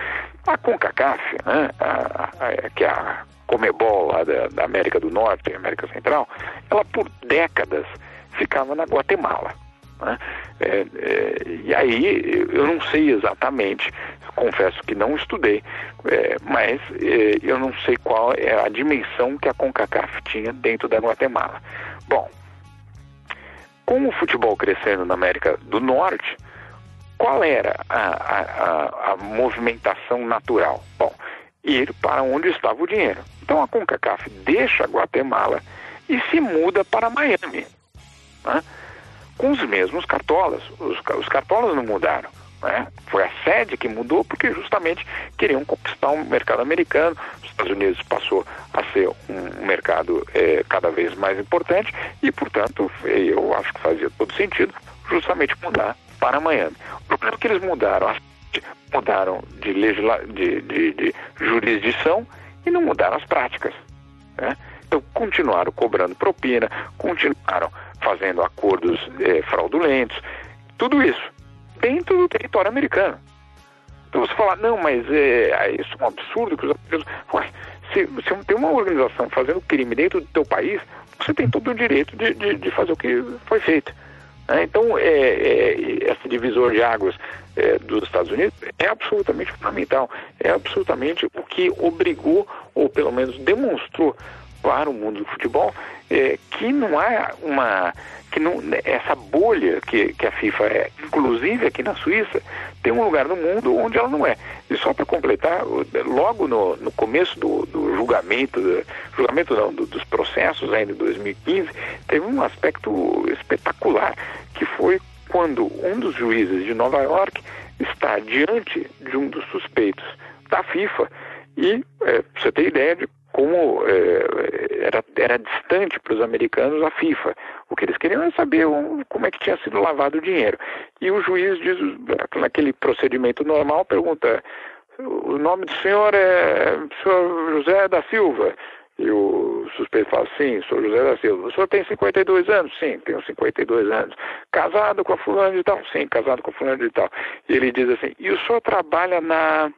A CONCACAF, né, a- a- que é a Comebol lá da, da América do Norte, América Central, ela por décadas ficava na Guatemala. né? É, é, e aí eu não sei exatamente, confesso que não estudei, é, mas é, eu não sei qual é a dimensão que a CONCACAF tinha dentro da Guatemala. Bom, com o futebol crescendo na América do Norte, qual era a, a, a, a movimentação natural? Bom, ir para onde estava o dinheiro. Então a CONCACAF deixa Guatemala e se muda para Miami, né? com os mesmos cartolas. Os, os cartolas não mudaram. né? Foi a sede que mudou porque justamente queriam conquistar o mercado americano. Os Estados Unidos passou a ser um mercado eh, cada vez mais importante e, portanto, eu acho que fazia todo sentido justamente mudar para Miami. O problema é que eles mudaram, mudaram de, legisla... de, de, de jurisdição e não mudaram as práticas. né? Então, continuaram cobrando propina, continuaram fazendo acordos eh, fraudulentos, tudo isso dentro do território americano. Então você fala, não, mas é, isso é um absurdo que os. Ué, se, se tem uma organização fazendo crime dentro do teu país, você tem todo o direito de, de, de fazer o que foi feito. né? Então, é, é, esse divisor de águas é, dos Estados Unidos é absolutamente fundamental. É absolutamente o que obrigou, ou pelo menos demonstrou para o mundo do futebol, é, que não há uma. que não, essa bolha que, que a FIFA é, inclusive aqui na Suíça, tem um lugar no mundo onde ela não é. E só para completar, logo no, no começo do, do julgamento, julgamento não, do- dos processos ainda em 2015, teve um aspecto espetacular, que foi quando um dos juízes de Nova York está diante de um dos suspeitos da FIFA e, é, você ter ideia de como é, era, era distante para os americanos a FIFA. O que eles queriam é saber o- como é que tinha sido lavado o dinheiro. E o juiz diz, naquele procedimento normal, pergunta, o nome do senhor é senhor José da Silva? E o suspeito fala, sim, sou José da Silva. O senhor tem 52 anos? Sim, tenho 52 anos. Casado com a fulana de tal? Sim, casado com a fulana de tal. E ele diz assim, e o senhor trabalha na...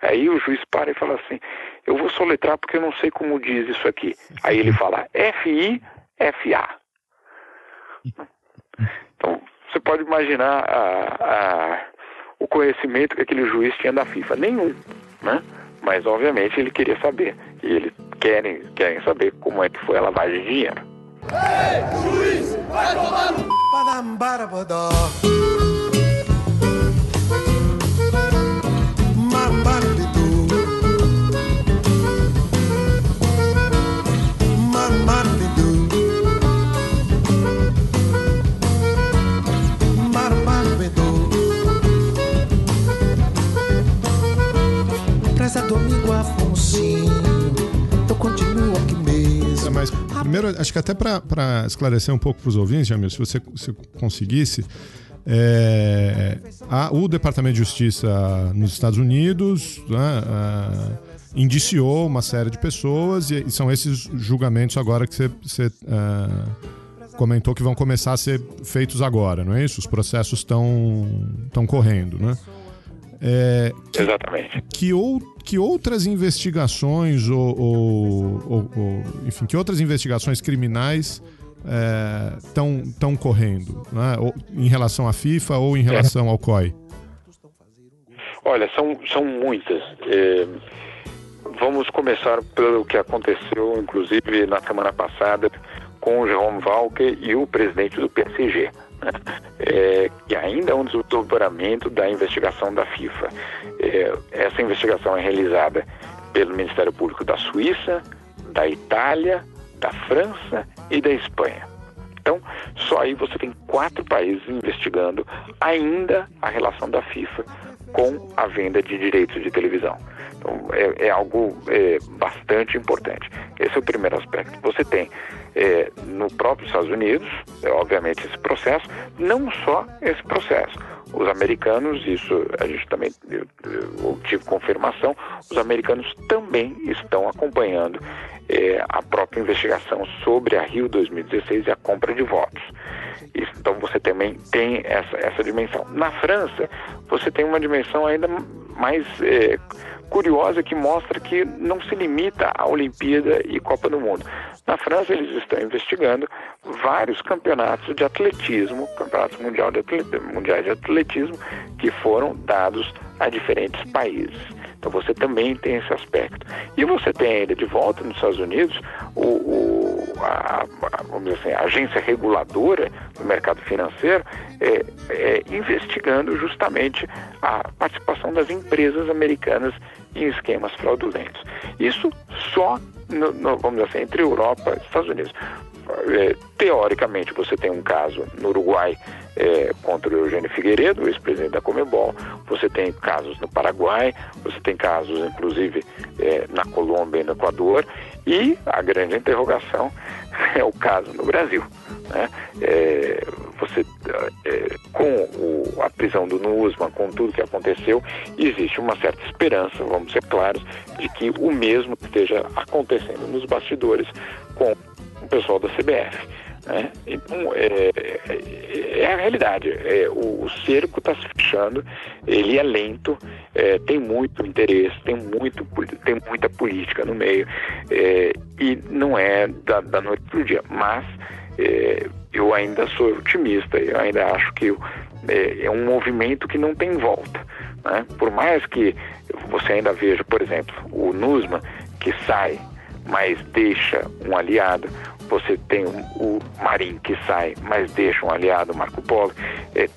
Aí o juiz para e fala assim, eu vou soletrar porque eu não sei como diz isso aqui. Aí ele fala F-I-F-A. Então, você pode imaginar a- a- o conhecimento que aquele juiz tinha da FIFA. Nenhum, né? Mas, obviamente, ele queria saber. E eles querem, querem saber como é que foi a lavagem de dinheiro. Domingo continuo aqui mesmo. É, mas primeiro, acho que até para esclarecer um pouco para os ouvintes, Jamil, se você se conseguisse, é, a- o Departamento de Justiça nos Estados Unidos né, ah, indiciou uma série de pessoas e, e são esses julgamentos agora que você, ah, comentou que vão começar a ser feitos agora, não é isso? Os processos estão correndo, né? É, que, Exatamente. Que, ou, que outras investigações ou, ou- ou- ou, enfim, que outras investigações criminais estão estão correndo, né? Em relação à FIFA ou em relação ao COI? Olha, são, são muitas. É, vamos começar pelo que aconteceu, inclusive, na semana passada com o Jerome Walker e o presidente do PSG. É, que ainda é um desdobramento da investigação da FIFA. É, essa investigação é realizada pelo Ministério Público da Suíça, da Itália, da França e da Espanha. Então, só aí você tem quatro países investigando ainda a relação da FIFA com a venda de direitos de televisão. Então, é, é algo é, bastante importante. Esse é o primeiro aspecto. Você tem é, no próprio Estados Unidos, é, obviamente, esse processo, não só esse processo. Os americanos, isso a gente também eu, eu tive confirmação, os americanos também estão acompanhando é, a própria investigação sobre a Rio 2016 e a compra de votos. Então você também tem essa, essa dimensão. Na França, você tem uma dimensão ainda mais é, curiosa que mostra que não se limita à Olimpíada e Copa do Mundo. Na França, eles estão investigando vários campeonatos de atletismo, campeonatos de mundiais de atletismo, que foram dados a diferentes países. Então você também tem esse aspecto. E você tem ainda de volta nos Estados Unidos o, o- a, a- assim, a agência reguladora do mercado financeiro é, é, investigando justamente a participação das empresas americanas em esquemas fraudulentos. Isso só, no- no- vamos dizer assim, entre Europa e Estados Unidos. É, teoricamente, você tem um caso no Uruguai é, contra o Eugênio Figueiredo, ex-presidente da Comebol. Você tem casos no Paraguai, você tem casos, inclusive, é, na Colômbia e no Equador. E a grande interrogação é o caso no Brasil. Né? É, você, é, com o- a prisão do Nusman, com tudo que aconteceu, existe uma certa esperança, vamos ser claros, de que o mesmo esteja acontecendo nos bastidores com o pessoal da CBF. Né? Então, é, é- é a realidade. É, o, o cerco está se fechando, ele é lento, é, tem muito interesse, tem, muito, tem muita política no meio, é, e não é da, da noite para o dia. Mas é, eu ainda sou otimista, eu ainda acho que é, um movimento que não tem volta. né? Por mais que você ainda veja, por exemplo, o Nusman, que sai mas deixa um aliado. Você tem o, o Marinho que sai, mas deixa um aliado, Marco Polo. É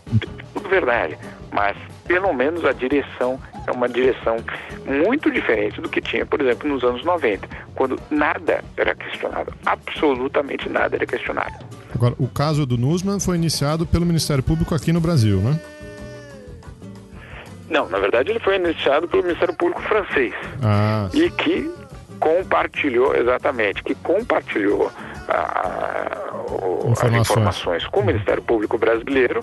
tudo verdade, mas pelo menos a direção é uma direção muito diferente do que tinha, por exemplo, nos anos 90, quando nada era questionado, absolutamente nada era questionado. Agora, o caso do Nusman foi iniciado pelo Ministério Público aqui no Brasil, né? Não, na verdade ele foi iniciado pelo Ministério Público francês. Ah, e que compartilhou, exatamente, que compartilhou a- o- as Informações. informações com o Ministério Público brasileiro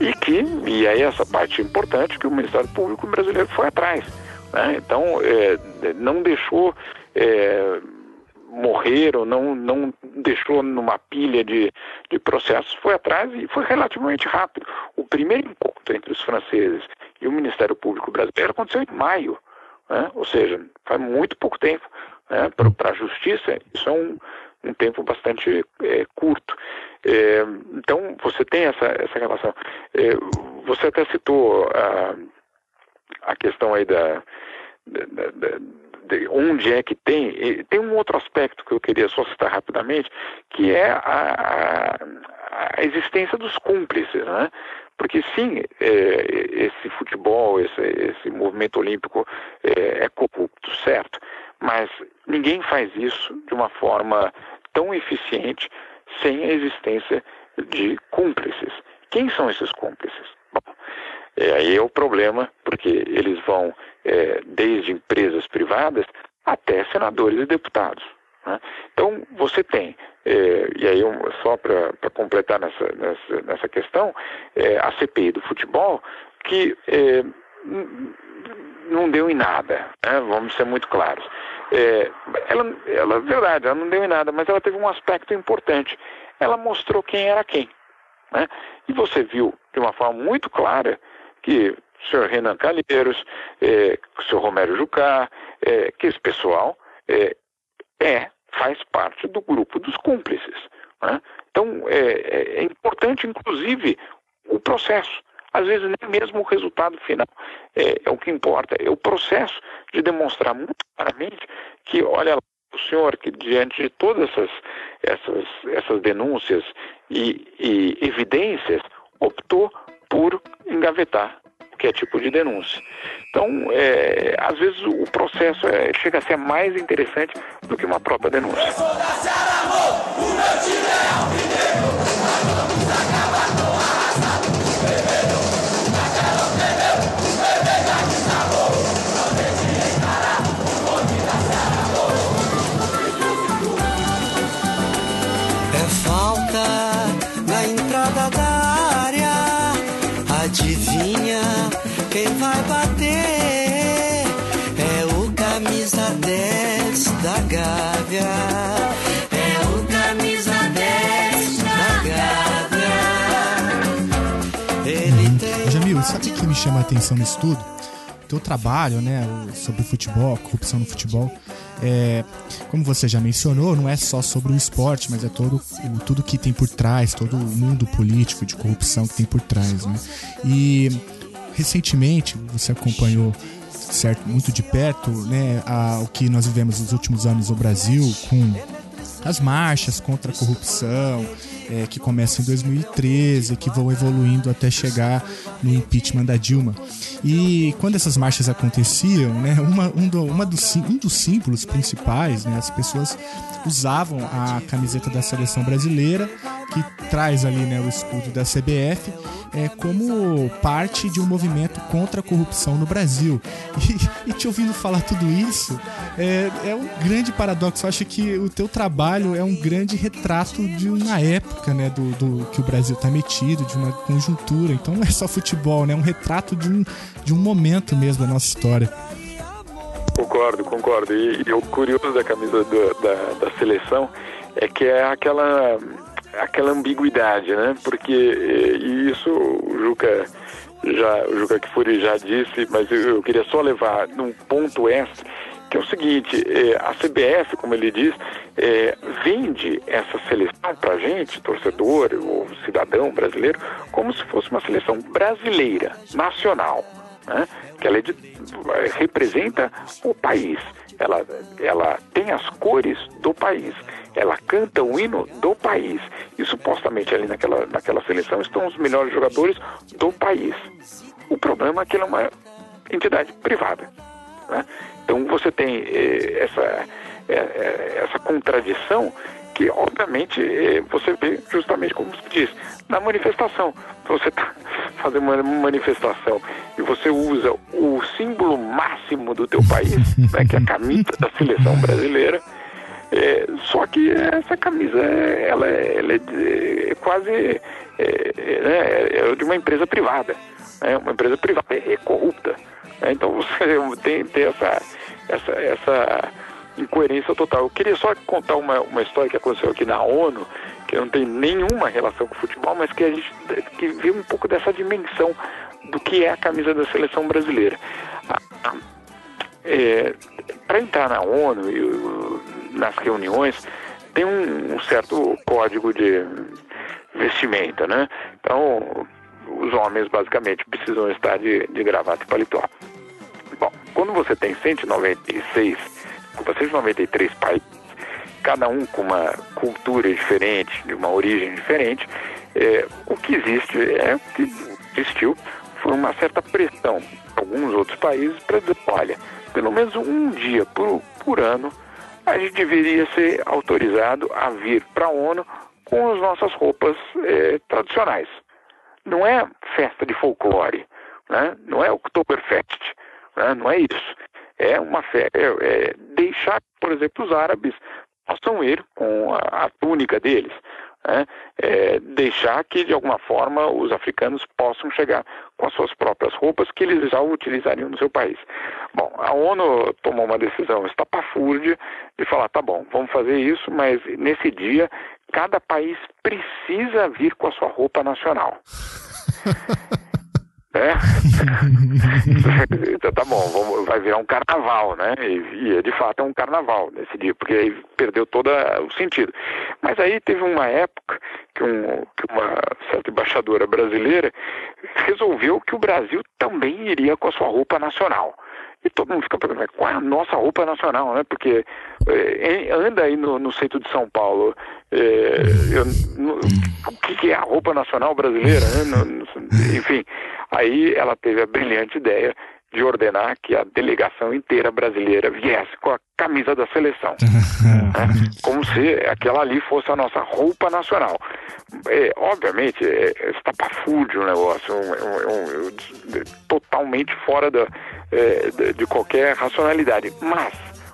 e que, e aí essa parte importante, que o Ministério Público brasileiro foi atrás. né? Então, é, não deixou é, morrer ou não, não deixou numa pilha de, de processos, foi atrás e foi relativamente rápido. O primeiro encontro entre os franceses e o Ministério Público brasileiro aconteceu em maio né? ou seja, faz muito pouco tempo. Né? Para a justiça, isso é um, um tempo bastante é, curto. É, então, você tem essa, essa relação. É, você até citou a, a questão aí da, da- da- de onde é que tem. E tem um outro aspecto que eu queria só citar rapidamente, que é a, a- a existência dos cúmplices, né? Porque sim, é, esse futebol, esse, esse movimento olímpico é, é corrupto, certo? Mas ninguém faz isso de uma forma tão eficiente sem a existência de cúmplices. Quem são esses cúmplices? Bom, é, aí é o problema, porque eles vão é, desde empresas privadas até senadores e deputados. né? Então, você tem, é, e aí só para completar nessa, nessa, nessa questão, é, a CPI do futebol, que é, não deu em nada, né? vamos ser muito claros. É, ela, ela, verdade, ela não deu em nada, mas ela teve um aspecto importante. ela mostrou quem era quem. Né? E você viu de uma forma muito clara que o senhor Renan Calheiros, é, o senhor Romero Jucá, é, que esse pessoal é, é, faz parte do grupo dos cúmplices. Né? Então, é, é, é importante, inclusive, o processo. Às vezes, nem mesmo o resultado final é, é o que importa, é o processo de demonstrar muito claramente que, olha lá, o senhor que diante de todas essas, essas, essas denúncias e, e evidências optou por engavetar qualquer tipo de denúncia. Então, é, às vezes o processo é, chega a ser mais interessante do que uma própria denúncia. Me chama a atenção no estudo? Teu trabalho, né, sobre futebol, corrupção no futebol. É, como você já mencionou, não é só sobre o esporte, mas é todo tudo que tem por trás, todo o mundo político de corrupção que tem por trás, né? E recentemente você acompanhou certo muito de perto, né, a- o que nós vivemos nos últimos anos no Brasil com as marchas contra a corrupção, é, que começam em 2013, que vão evoluindo até chegar no impeachment da Dilma. E quando essas marchas aconteciam, né, uma, um, do- uma dos, sim- um dos símbolos principais, né, as pessoas usavam a camiseta da seleção brasileira, que traz ali né, o escudo da CBF, é, como parte de um movimento contra a corrupção no Brasil. E, e te ouvindo falar tudo isso, é, é um grande paradoxo. Eu acho que o teu trabalho é um grande retrato de uma época, né, do, do que o Brasil está metido, de uma conjuntura. Então não é só futebol, né, é um retrato de um, de um momento mesmo da nossa história. Concordo, concordo. E, e o curioso da camisa do- da, da seleção é que é aquela, aquela ambiguidade, né? Porque eh, e isso o Juca já, o Juca Kfouri já disse, mas eu, eu queria só levar num ponto extra, que é o seguinte, eh, a CBF, como ele diz, eh, vende essa seleção pra gente, torcedor ou cidadão brasileiro, como se fosse uma seleção brasileira, nacional né? que ela é de- representa o país. Ela, ela tem as cores do país. Ela canta o hino do país. E supostamente ali naquela, naquela seleção estão os melhores jogadores do país. O problema é que ela é uma entidade privada. né? Então você tem eh, essa, eh, eh, essa contradição que, obviamente, eh, você vê justamente como você diz, na manifestação. Você está fazendo uma manifestação e você usa o símbolo máximo do teu país, né, que é a camisa da seleção brasileira, é, só que essa camisa, é- ela, é- ela é, é quase é, é, né, é de uma empresa privada. Né, uma empresa privada é, é corrupta. né, então você tem, tem essa, essa, essa incoerência total. Eu queria só contar uma, uma história que aconteceu aqui na ONU, que não tem nenhuma relação com o futebol, mas que a gente que vê um pouco dessa dimensão do que é a camisa da seleção brasileira. A- para entrar na ONU e nas reuniões tem um, um certo código de vestimenta, né? Então os homens basicamente precisam estar de, de gravata e paletó. Bom, quando você tem 196, desculpa, 193 países, cada um com uma cultura diferente, de uma origem diferente, é, o que existe é que existiu foi uma certa pressão alguns outros países para dizer, olha, pelo menos um dia por, por ano a gente deveria ser autorizado a vir para a ONU com as nossas roupas eh, tradicionais. Não é festa de folclore, né? não é Oktoberfest, né? não é isso. É uma festa, é, é deixar, por exemplo, os árabes possam ir com a, a túnica deles. né? É, deixar que, de alguma forma, os africanos possam chegar com as suas próprias roupas que eles já utilizariam no seu país. Bom, a ONU tomou uma decisão estapafúrdia de falar, tá bom, vamos fazer isso, mas nesse dia cada país precisa vir com a sua roupa nacional. né? então tá bom, vamos, vai virar um carnaval, né? E, e de fato é um carnaval nesse dia, porque aí perdeu todo o sentido. Mas aí teve uma época que, um, que uma certa embaixadora brasileira resolveu que o Brasil também iria com a sua roupa nacional. E todo mundo fica perguntando, qual é a nossa roupa nacional, né? Porque é, anda aí no, no, centro de São Paulo, é, eu, no, o que, que, é a roupa nacional brasileira, né? No, enfim, aí ela teve a brilhante ideia de ordenar que a delegação inteira brasileira viesse com a camisa da seleção, né? como se aquela ali fosse a nossa roupa nacional. É, obviamente, é, é estapafúrdio o negócio, um, um, um, totalmente fora da, é, de, qualquer racionalidade. Mas,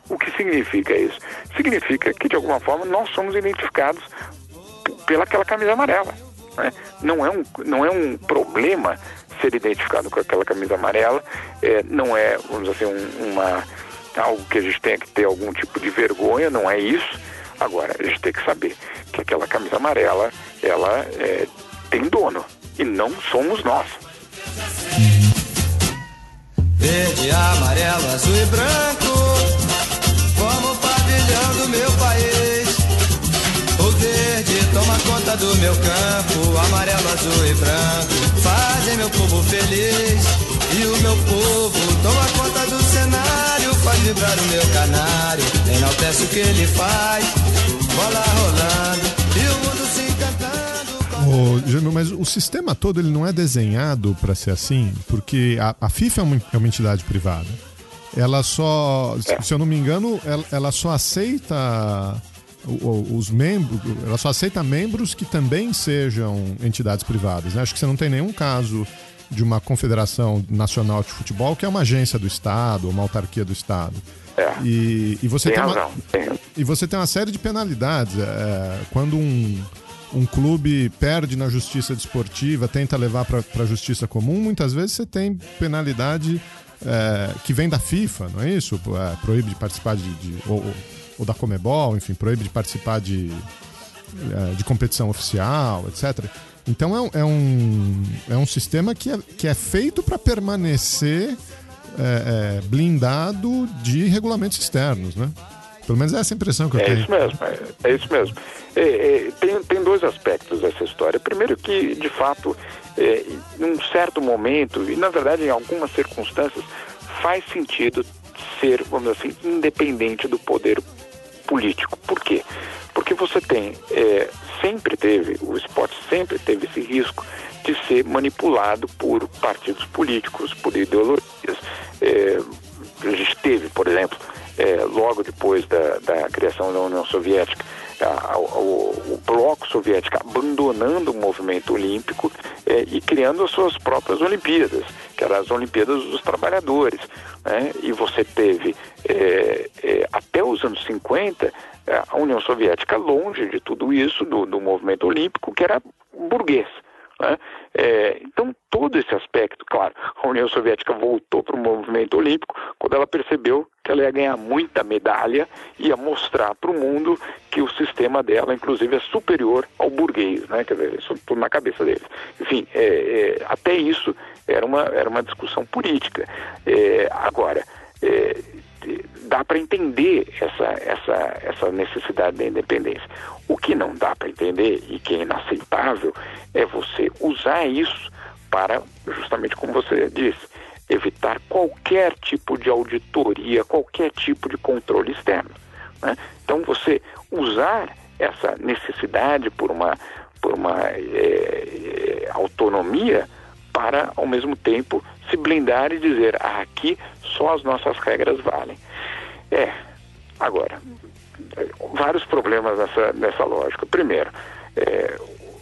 o que significa isso? Significa que, de alguma forma, nós somos identificados pelaquela camisa amarela. Né? Não, é um, não é um problema ser identificado com aquela camisa amarela, é, não é, vamos dizer assim, um, uma, algo que a gente tenha que ter algum tipo de vergonha, não é isso. Agora, a gente tem que saber que aquela camisa amarela, ela é, tem dono, e não somos nós. Verde, amarelo, azul e branco, como pavilhão do meu país. Do meu campo, amarelo, azul e branco, fazem meu povo feliz. E o meu povo toma conta do cenário, faz vibrar o meu canário, enaltece o que ele faz, bola rolando e o mundo se Ô, mas o sistema todo ele não é desenhado para ser assim, porque a, a FIFA é uma, é uma, entidade privada. Ela só, se eu não me engano, ela, ela só aceita os membros, ela só aceita membros que também sejam entidades privadas. Né? Acho que você não tem nenhum caso de uma confederação nacional de futebol que é uma agência do Estado, uma autarquia do Estado. É. E, e, você tem, tem uma, e você tem uma série de penalidades. É, quando um, um clube perde na justiça desportiva, tenta levar para a justiça comum, muitas vezes você tem penalidade é, que vem da FIFA, não é isso? É, proíbe de participar de. de ou, ou, da Comebol, enfim, proíbe de participar de, é, de competição oficial, etc. Então é, é, um, é um sistema que é, que é feito para permanecer é, é, blindado de regulamentos externos, né? Pelo menos é essa impressão que eu é tenho. Isso mesmo, é, é isso mesmo. É, tem, tem dois aspectos dessa história. Primeiro que, de fato, em um certo momento, e na verdade em algumas circunstâncias, faz sentido ser, vamos dizer assim, independente do poder político. Por quê? Porque você tem, é, sempre teve, o esporte sempre teve esse risco de ser manipulado por partidos políticos, por ideologias. É, a gente teve, por exemplo, é, logo depois da, da, criação da União Soviética, a, a, o, o, bloco soviético abandonando o movimento olímpico é, e criando as suas próprias Olimpíadas, que eram as Olimpíadas dos Trabalhadores. Né? E você teve, é, é até os anos 50, a União Soviética longe de tudo isso, do, do movimento olímpico, que era burguês. Né? É, então, todo esse aspecto, claro, a União Soviética voltou para o movimento olímpico quando ela percebeu que ela ia ganhar muita medalha e ia mostrar para o mundo que o sistema dela, inclusive, é superior ao burguês, né? Quer dizer, isso tudo na cabeça deles. Enfim, é, é, até isso era uma, era uma discussão política. É, agora, é, dá para entender essa, essa, essa necessidade da independência. O que não dá para entender e que é inaceitável é você usar isso para, justamente como você disse, evitar qualquer tipo de auditoria, qualquer tipo de controle externo. Né? Então, você usar essa necessidade por uma, por uma é, autonomia para, ao mesmo tempo, se blindar e dizer: ah, aqui só as nossas regras valem. É, agora, vários problemas nessa, nessa lógica. Primeiro, é,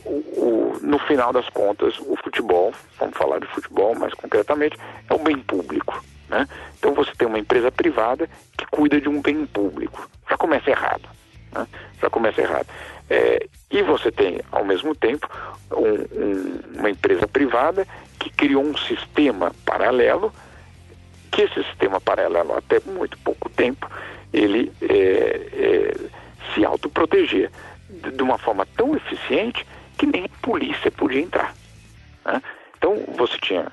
o, o, no final das contas, o futebol, vamos falar de futebol mais concretamente, é um bem público. Né? Então você tem uma empresa privada que cuida de um bem público. Já começa errado. Né? Já começa errado. É, e você tem, ao mesmo tempo, um- um- uma empresa privada que criou um sistema paralelo, que esse sistema paralelo, até muito pouco tempo, ele é, é, se autoprotegia de de uma forma tão eficiente que nem a polícia podia entrar. né? Então, você tinha,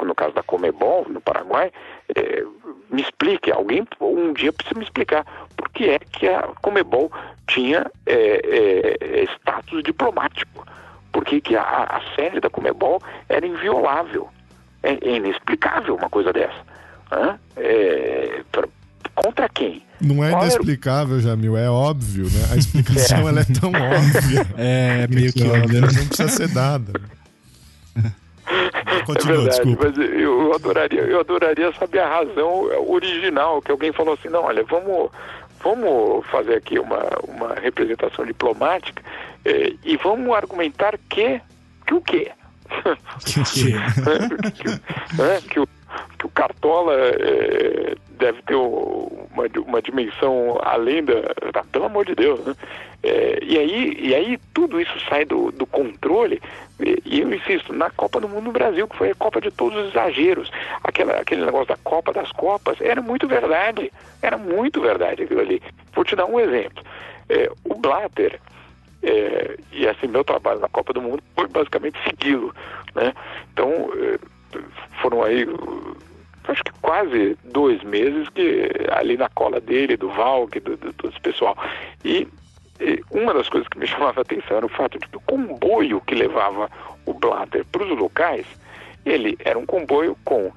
no, caso da Comebol, no Paraguai, eh, me explique, alguém um dia precisa me explicar por que é que a Comebol tinha eh, eh, status diplomático. Por que, que a, a sede da Comebol era inviolável. É, é inexplicável uma coisa dessa. Hã? É, pra- contra quem? Não é inexplicável, Jamil, é óbvio, né? A explicação ela é tão óbvia. É meio que óbvio, né? não precisa ser dada. Continua, é verdade, desculpa. mas eu adoraria, eu adoraria saber a razão original, que alguém falou assim, não, olha, vamos, vamos fazer aqui uma, uma representação diplomática eh, e vamos argumentar que, que o quê? Que- né, que, o, que o Cartola eh, deve ter uma, uma dimensão além da. ah, Pelo amor de Deus, né? Eh, e, aí, e aí tudo isso sai do, do controle. E, e eu insisto, na Copa do Mundo no Brasil, que foi a Copa de todos os exageros, aquela, aquele negócio da Copa das Copas, era muito verdade. Era muito verdade aquilo ali. Vou te dar um exemplo. Eh, o Blatter, é, e assim, meu trabalho na Copa do Mundo foi basicamente segui-lo, né? Então, é, foram aí, acho que quase dois meses que ali na cola dele, do Valk, do, do, do pessoal. E, e uma das coisas que me chamava a atenção era o fato de que o comboio que levava o Blatter para os locais, ele era um comboio com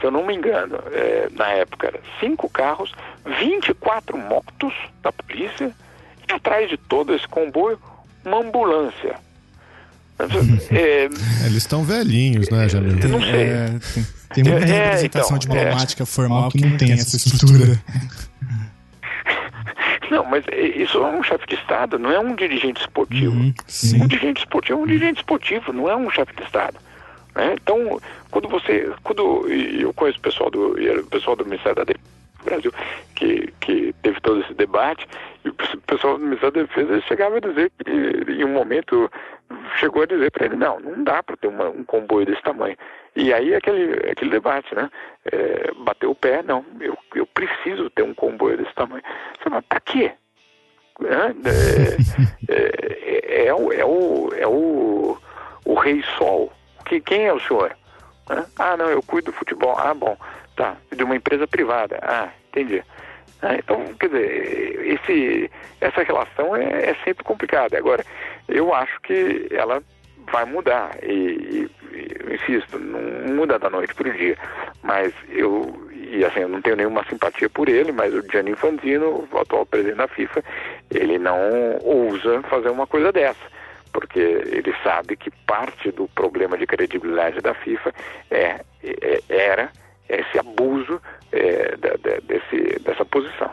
se eu não me engano, é, na época, era cinco carros, 24 motos da polícia e atrás de todo esse comboio, uma ambulância. É, Eles estão velhinhos, né, Jamil? eu não sei. É, tem, tem muita É, representação então, diplomática formal que não tem essa estrutura. Não, mas é- isso é um chefe de Estado, não é um dirigente esportivo. Uhum, sim. Um dirigente esportivo é um dirigente esportivo, não é um chefe de Estado. né? Então, quando você. Quando, eu conheço o pessoal do, o pessoal do Ministério da Defesa do Brasil que, que teve todo esse debate, o pe- pessoal do Ministério da Defesa chegava a dizer que, em um momento, chegou a dizer para ele: não, não dá para ter uma- um comboio desse tamanho. E aí aquele, aquele debate, né? É, bateu o pé, não, eu, eu preciso ter um comboio desse tamanho. Você fala, pra quê? Né? É, é, é o, é, o, é o, o rei sol. Que, quem é o senhor? Ah, não, eu cuido do futebol. Ah, bom, tá. De uma empresa privada. Ah, entendi. Ah, então, quer dizer, esse, essa relação é, é sempre complicada. Agora, eu acho que ela vai mudar. E- e eu insisto, não muda da noite para o dia. Mas eu, e assim, eu não tenho nenhuma simpatia por ele, mas o Gianni Infantino, o atual presidente da FIFA, ele não ousa fazer uma coisa dessa porque ele sabe que parte do problema de credibilidade da FIFA é, é- era esse abuso é, da- da- desse, dessa posição.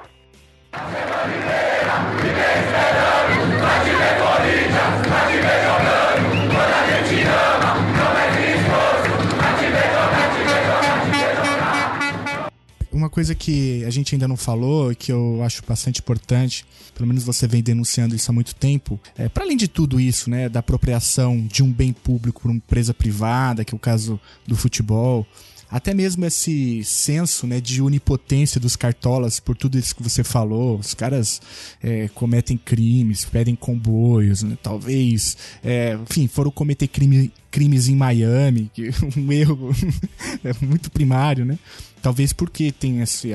Uma coisa que a gente ainda não falou, e que eu acho bastante importante, pelo menos você vem denunciando isso há muito tempo, é para além de tudo isso, né, da apropriação de um bem público por uma empresa privada, que é o caso do futebol, até mesmo esse senso né, de onipotência dos cartolas por tudo isso que você falou. Os caras é, cometem crimes, pedem comboios, né, talvez, é, enfim, foram cometer crime, crimes em Miami, que um erro é muito primário, né? Talvez porque tem esse,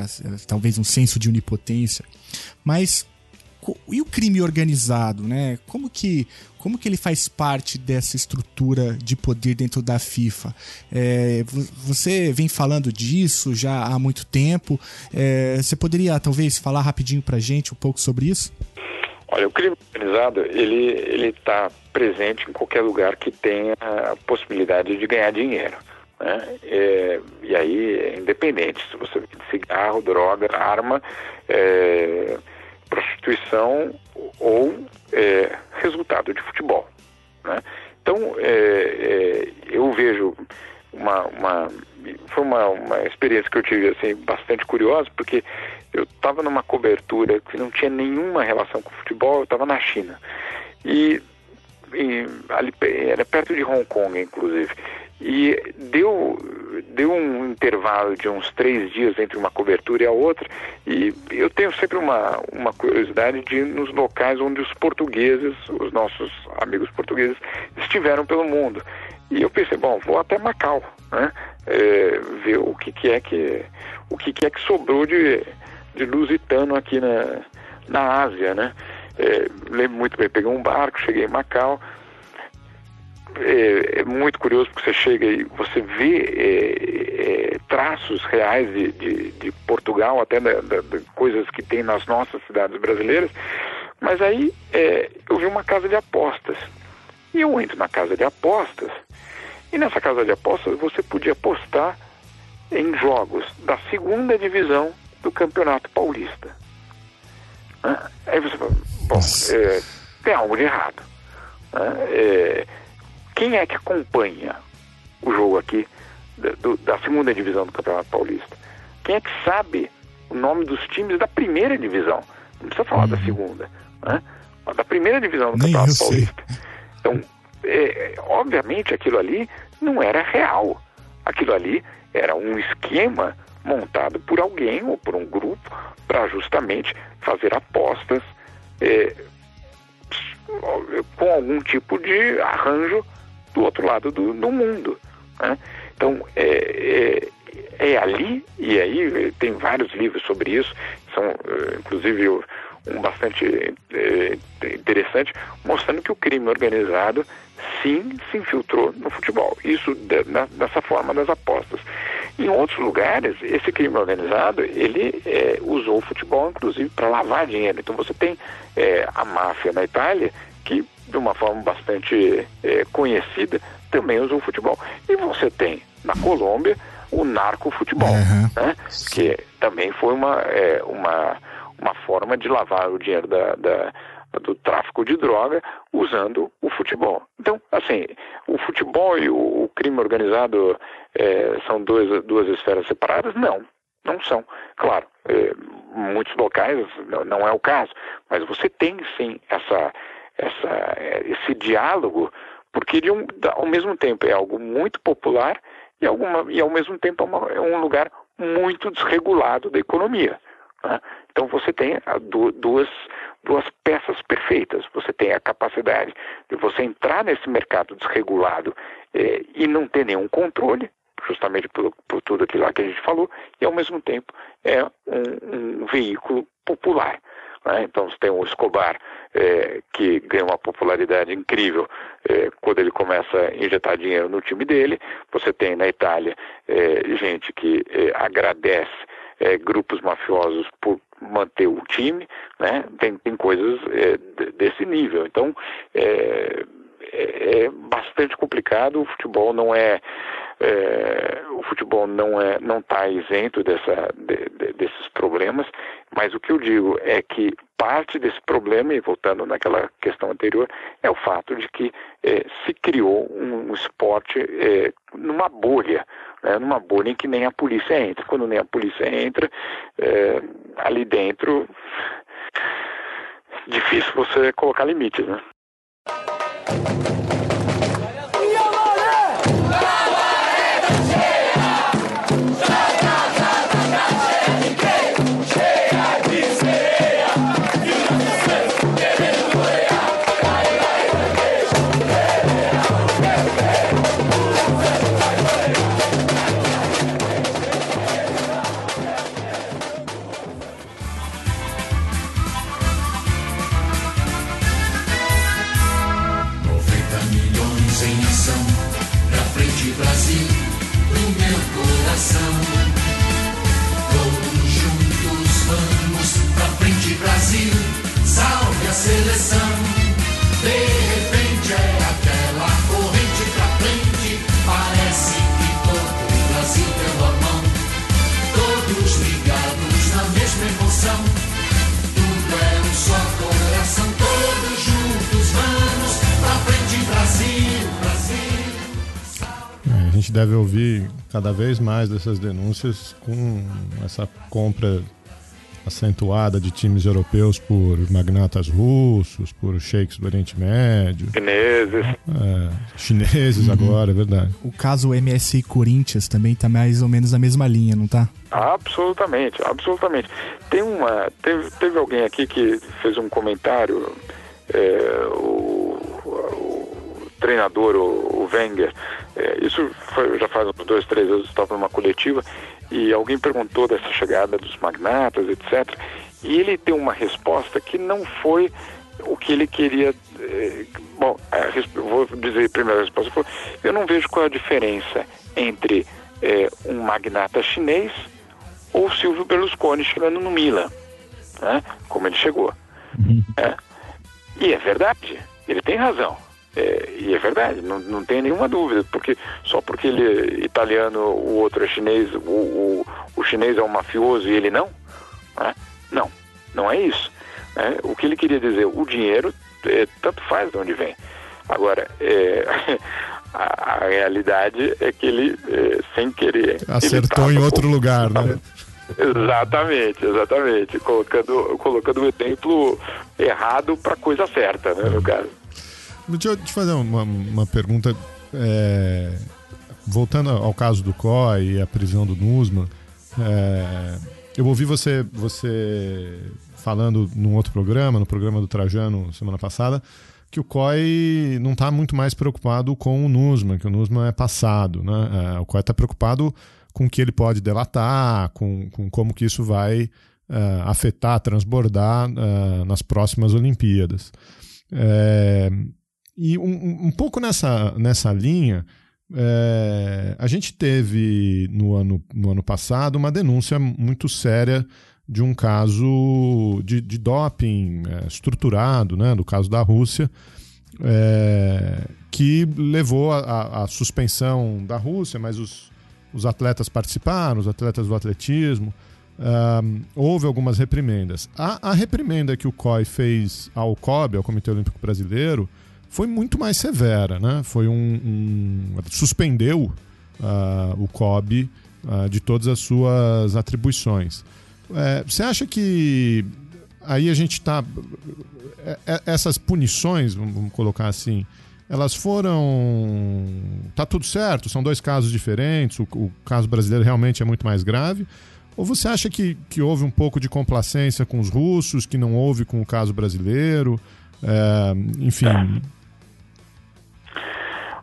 talvez um senso de onipotência. Mas e o crime organizado, né? Como que, como que ele faz parte dessa estrutura de poder dentro da FIFA? É, vo- você vem falando disso já há muito tempo. É, você poderia talvez falar rapidinho pra gente um pouco sobre isso? Olha, o crime organizado, ele ele está presente em qualquer lugar que tenha a possibilidade de ganhar dinheiro. Né? É, e aí é independente, se você vende cigarro, droga, arma, é, prostituição ou é, resultado de futebol. Né? Então, é, é, eu vejo uma, uma foi uma, uma experiência que eu tive assim bastante curiosa porque eu estava numa cobertura que não tinha nenhuma relação com futebol, eu estava na China. E, e ali era perto de Hong Kong, inclusive. E deu, deu um intervalo de uns três dias entre uma cobertura e a outra. E eu tenho sempre uma, uma curiosidade de ir nos locais onde os portugueses, os nossos amigos portugueses, estiveram pelo mundo. E eu pensei, bom, vou até Macau, né? É, ver o que, que é que o que, que é que sobrou de, de lusitano aqui na, na Ásia, né? É, lembro muito bem, peguei um barco, cheguei em Macau. É, é muito curioso porque você chega e você vê é, é, traços reais de, de, de Portugal, até da, da- de coisas que tem nas nossas cidades brasileiras. Mas aí é, eu vi uma casa de apostas. E eu entro na casa de apostas, e nessa casa de apostas você podia apostar em jogos da segunda divisão do Campeonato Paulista. Aí você fala, bom, é, tem algo de errado. É, quem é que acompanha o jogo aqui da, do- da segunda divisão do Campeonato Paulista? Quem é que sabe o nome dos times da primeira divisão? Não precisa falar da segunda, né? Da primeira divisão do Nem Campeonato. Paulista. Então, é, obviamente aquilo ali não era real. Aquilo ali era um esquema montado por alguém ou por um grupo para justamente fazer apostas é, com algum tipo de arranjo do outro lado do, do mundo. né? Então, é, é, é ali, e aí eh, tem vários livros sobre isso, são eh, inclusive um bastante eh, interessante, mostrando que o crime organizado sim se infiltrou no futebol. Isso na- dessa forma das apostas. Em outros lugares, esse crime organizado, ele eh, usou o futebol, inclusive, para lavar dinheiro. Então você tem eh, a máfia na Itália, que de uma forma bastante eh, conhecida, também usou o futebol. E você tem na Colômbia o narcofutebol, né? que também foi uma, eh, uma, uma forma de lavar o dinheiro da, da- do tráfico de droga usando o futebol. Então, assim, o futebol e o, o crime organizado eh, são dois, duas esferas separadas? Não, não são. Claro, eh, muitos locais não é o caso, mas você tem sim essa, essa, esse diálogo, porque da- ao mesmo tempo é algo muito popular e, alguma, e ao mesmo tempo é, uma- é um lugar muito desregulado da economia. né? Então você tem a du- duas, duas peças perfeitas. Você tem a capacidade de você entrar nesse mercado desregulado eh, e não ter nenhum controle, justamente por, por tudo aquilo lá que a gente falou, e ao mesmo tempo é um, um veículo popular. Né? Então você tem o Escobar, eh, que ganha uma popularidade incrível eh, quando ele começa a injetar dinheiro no time dele. Você tem na Itália eh, gente que agradece grupos mafiosos por manter o time, né? Tem, tem coisas de- desse nível. Então é, é, é bastante complicado. O futebol não é, é, o futebol não é não está isento dessa, de- de- desses problemas. Mas o que eu digo é que parte desse problema, e voltando naquela questão anterior, é o fato de que eh, se criou um, um esporte eh, numa bolha, né, numa bolha em que nem a polícia entra. Quando nem a polícia entra, eh, ali dentro, difícil você colocar limites, né? はい。Gente deve ouvir cada vez mais dessas denúncias com essa compra acentuada de times europeus por magnatas russos, por sheiks do Oriente Médio. Chineses. É, chineses agora, é verdade. O caso MSI Corinthians também tá mais ou menos na mesma linha, não tá? Absolutamente, absolutamente. Tem uma, teve, teve alguém aqui que fez um comentário, é, o, o treinador, o, o Wenger, é, isso foi, já faz uns dois, três anos, eu estava numa coletiva, e alguém perguntou dessa chegada dos magnatas, etc. E ele deu uma resposta que não foi o que ele queria. eh, bom, a vou dizer primeiro a resposta. Foi, eu não vejo qual é a diferença entre eh, um magnata chinês ou Silvio Berlusconi chegando no Milan, né? como ele chegou. É. E é verdade, ele tem razão. É, e é verdade, não, não tem nenhuma dúvida, porque só porque ele é italiano, o outro é chinês, o, o, o chinês é um mafioso e ele não? né? Não, não é isso. né? O que ele queria dizer, o dinheiro é, tanto faz de onde vem. Agora, é, a, a realidade é que ele, é, sem querer. Acertou em outro lugar, né? Exatamente, exatamente. Colocando, colocando o exemplo errado para coisa certa, né, no caso. Deixa eu te fazer uma, uma pergunta. é, voltando ao caso do COI e a prisão do Nusman, é, eu ouvi você, você falando num outro programa, no programa do Trajano, semana passada, que o COI não está muito mais preocupado com o Nusman, que o Nusman é passado. Né? É, o COI está preocupado com o que ele pode delatar, com, com como que isso vai é, afetar, transbordar é, nas próximas Olimpíadas. É, e um, um pouco nessa, nessa linha, é, a gente teve no ano, no ano passado uma denúncia muito séria de um caso de, de doping é, estruturado, né, do caso da Rússia, é, que levou à suspensão da Rússia, mas os, os atletas participaram, os atletas do atletismo. Um, houve algumas reprimendas. A, a, reprimenda que o COI fez ao COB, ao Comitê Olímpico Brasileiro, foi muito mais severa, né? Foi um, um suspendeu uh, o COB uh, de todas as suas atribuições. É, você acha que aí a gente está essas punições, vamos colocar assim, elas foram tá tudo certo? São dois casos diferentes. O, o caso brasileiro realmente é muito mais grave. Ou você acha que, que houve um pouco de complacência com os russos, que não houve com o caso brasileiro? É, enfim.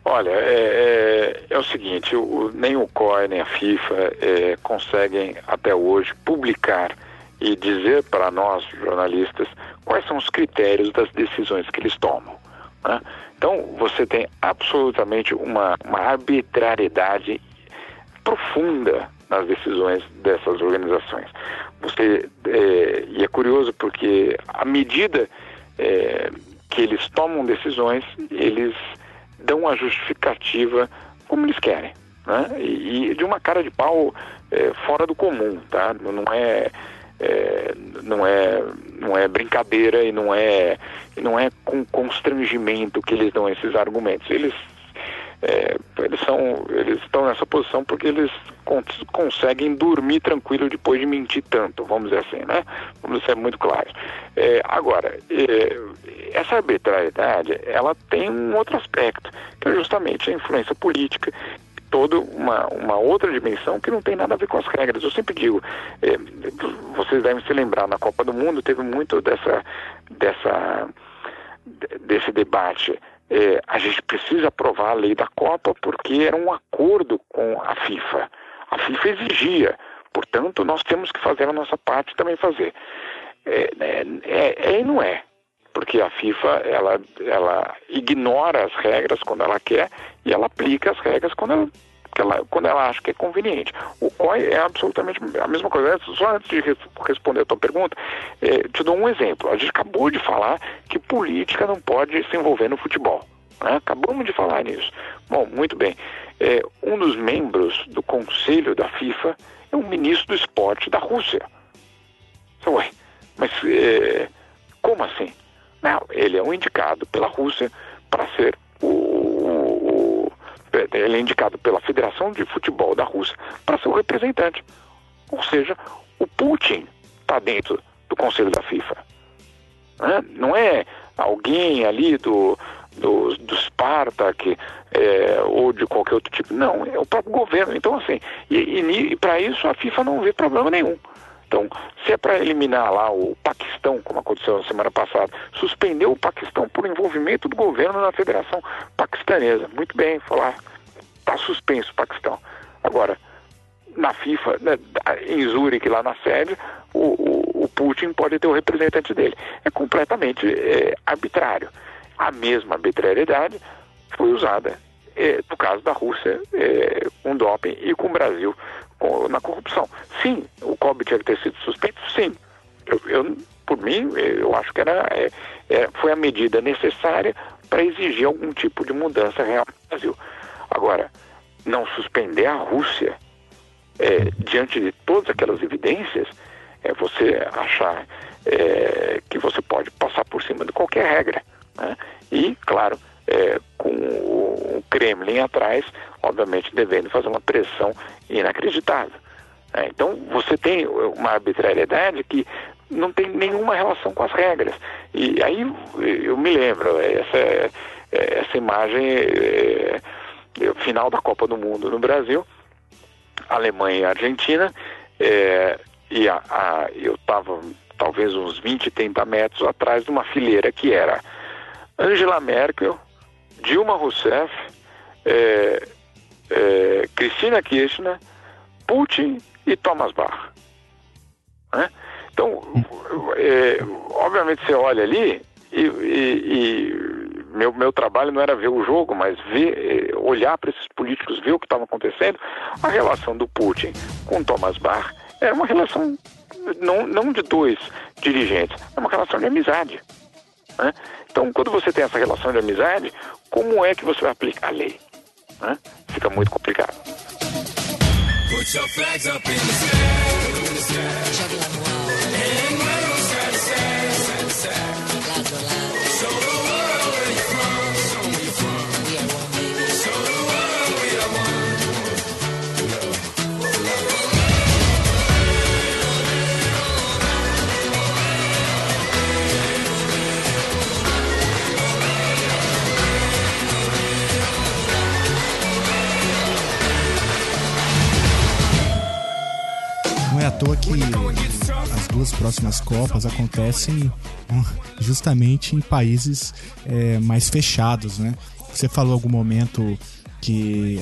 Olha, é, é, é o seguinte: o, nem o COI nem a FIFA é, conseguem até hoje publicar e dizer para nós, jornalistas, quais são os critérios das decisões que eles tomam. Né? Então, você tem absolutamente uma, uma arbitrariedade profunda nas decisões dessas organizações. Você é, e é curioso porque à medida é, que eles tomam decisões, eles dão a justificativa como eles querem, né? E, e de uma cara de pau é, fora do comum, tá? Não é, não é não é brincadeira e não é não é com constrangimento que eles dão esses argumentos. Eles é, eles são eles estão nessa posição porque eles conseguem dormir tranquilo depois de mentir tanto vamos dizer assim né vamos ser muito claros é, agora é, essa arbitrariedade ela tem um outro aspecto que é justamente a influência política toda uma, uma outra dimensão que não tem nada a ver com as regras. Eu sempre digo, é, vocês devem se lembrar, na Copa do Mundo teve muito dessa, dessa, desse debate. É, a gente precisa aprovar a lei da Copa porque era um acordo com a FIFA. A FIFA exigia, portanto, nós temos que fazer a nossa parte também fazer. É, é, é, e não é, porque a FIFA ela, ela ignora as regras quando ela quer e ela aplica as regras quando ela, ela, quando ela acha que é conveniente. O COI é absolutamente a mesma coisa. Só antes de responder a tua pergunta, é, te dou um exemplo. A gente acabou de falar que política não pode se envolver no futebol. Né? Acabamos de falar nisso. Bom, muito bem. É, um dos membros do conselho da FIFA é um ministro do esporte da Rússia. Ué, mas é, como assim? Não, ele é um indicado pela Rússia para ser o, o, o, Ele é indicado pela Federação de Futebol da Rússia para ser o representante. Ou seja, o Putin está dentro do Conselho da FIFA. Né? Não é alguém ali do, do, do Spartak é, ou de qualquer outro tipo. Não, é o próprio governo. Então, assim, e, e, e para isso a FIFA não vê problema nenhum. Então, se é para eliminar lá o Paquistão, como aconteceu na semana passada, suspendeu o Paquistão por envolvimento do governo na Federação Paquistanesa. Muito bem, falar, está suspenso o Paquistão. Agora, na FIFA, né, em Zurique, lá na sede, o, o, o, Putin pode ter o representante dele. É completamente é, arbitrário. A mesma arbitrariedade foi usada é, no caso da Rússia é, com doping e com o Brasil com, na corrupção. Sim, o COB tinha que ter sido suspenso, sim. Eu, eu por mim, eu acho que era, é, foi a medida necessária para exigir algum tipo de mudança real no Brasil. Agora, não suspender a Rússia é, diante de todas aquelas evidências, é você achar é, que você pode passar por cima de qualquer regra. Né? E, claro, é, com o Kremlin atrás, obviamente devendo fazer uma pressão inacreditável. Né? Então, você tem uma arbitrariedade que não tem nenhuma relação com as regras. E aí eu me lembro, essa, essa imagem é, é, final da Copa do Mundo no Brasil, Alemanha e Argentina, é, e a, a, eu estava talvez uns 20, 30 metros atrás de uma fileira que era Angela Merkel, Dilma Rousseff, é, é, Cristina Kirchner, Putin e Thomas Bach. Né? Então, é, obviamente você olha ali e, e, e, meu, meu trabalho não era ver o jogo, mas ver, é, olhar para esses políticos, ver o que estava acontecendo. A relação do Putin com Thomas Bach era uma relação não, não de dois dirigentes, é uma relação de amizade. Né? Então, quando você tem essa relação de amizade, como é que você vai aplicar a lei? Né? Fica muito complicado. Put your flags up in the sky. Toa que as duas próximas Copas acontecem justamente em países é, mais fechados, né? Você falou algum momento que,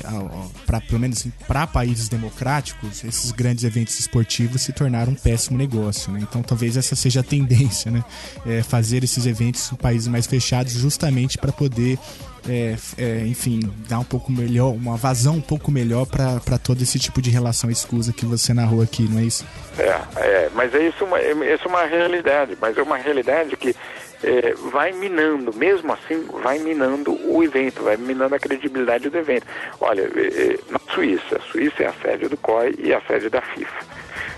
para pelo menos para países democráticos, esses grandes eventos esportivos se tornaram um péssimo negócio, né? Então, talvez essa seja a tendência, né? É fazer esses eventos em países mais fechados, justamente para poder é, é, enfim, dar um pouco melhor, uma vazão um pouco melhor para todo esse tipo de relação escusa que você narrou aqui, não é isso? É, é mas é isso, uma, é, isso é uma realidade, mas é uma realidade que é, vai minando, mesmo assim, vai minando o evento, vai minando a credibilidade do evento. Olha, é, é na Suíça, a Suíça é a sede do COI e a sede da FIFA.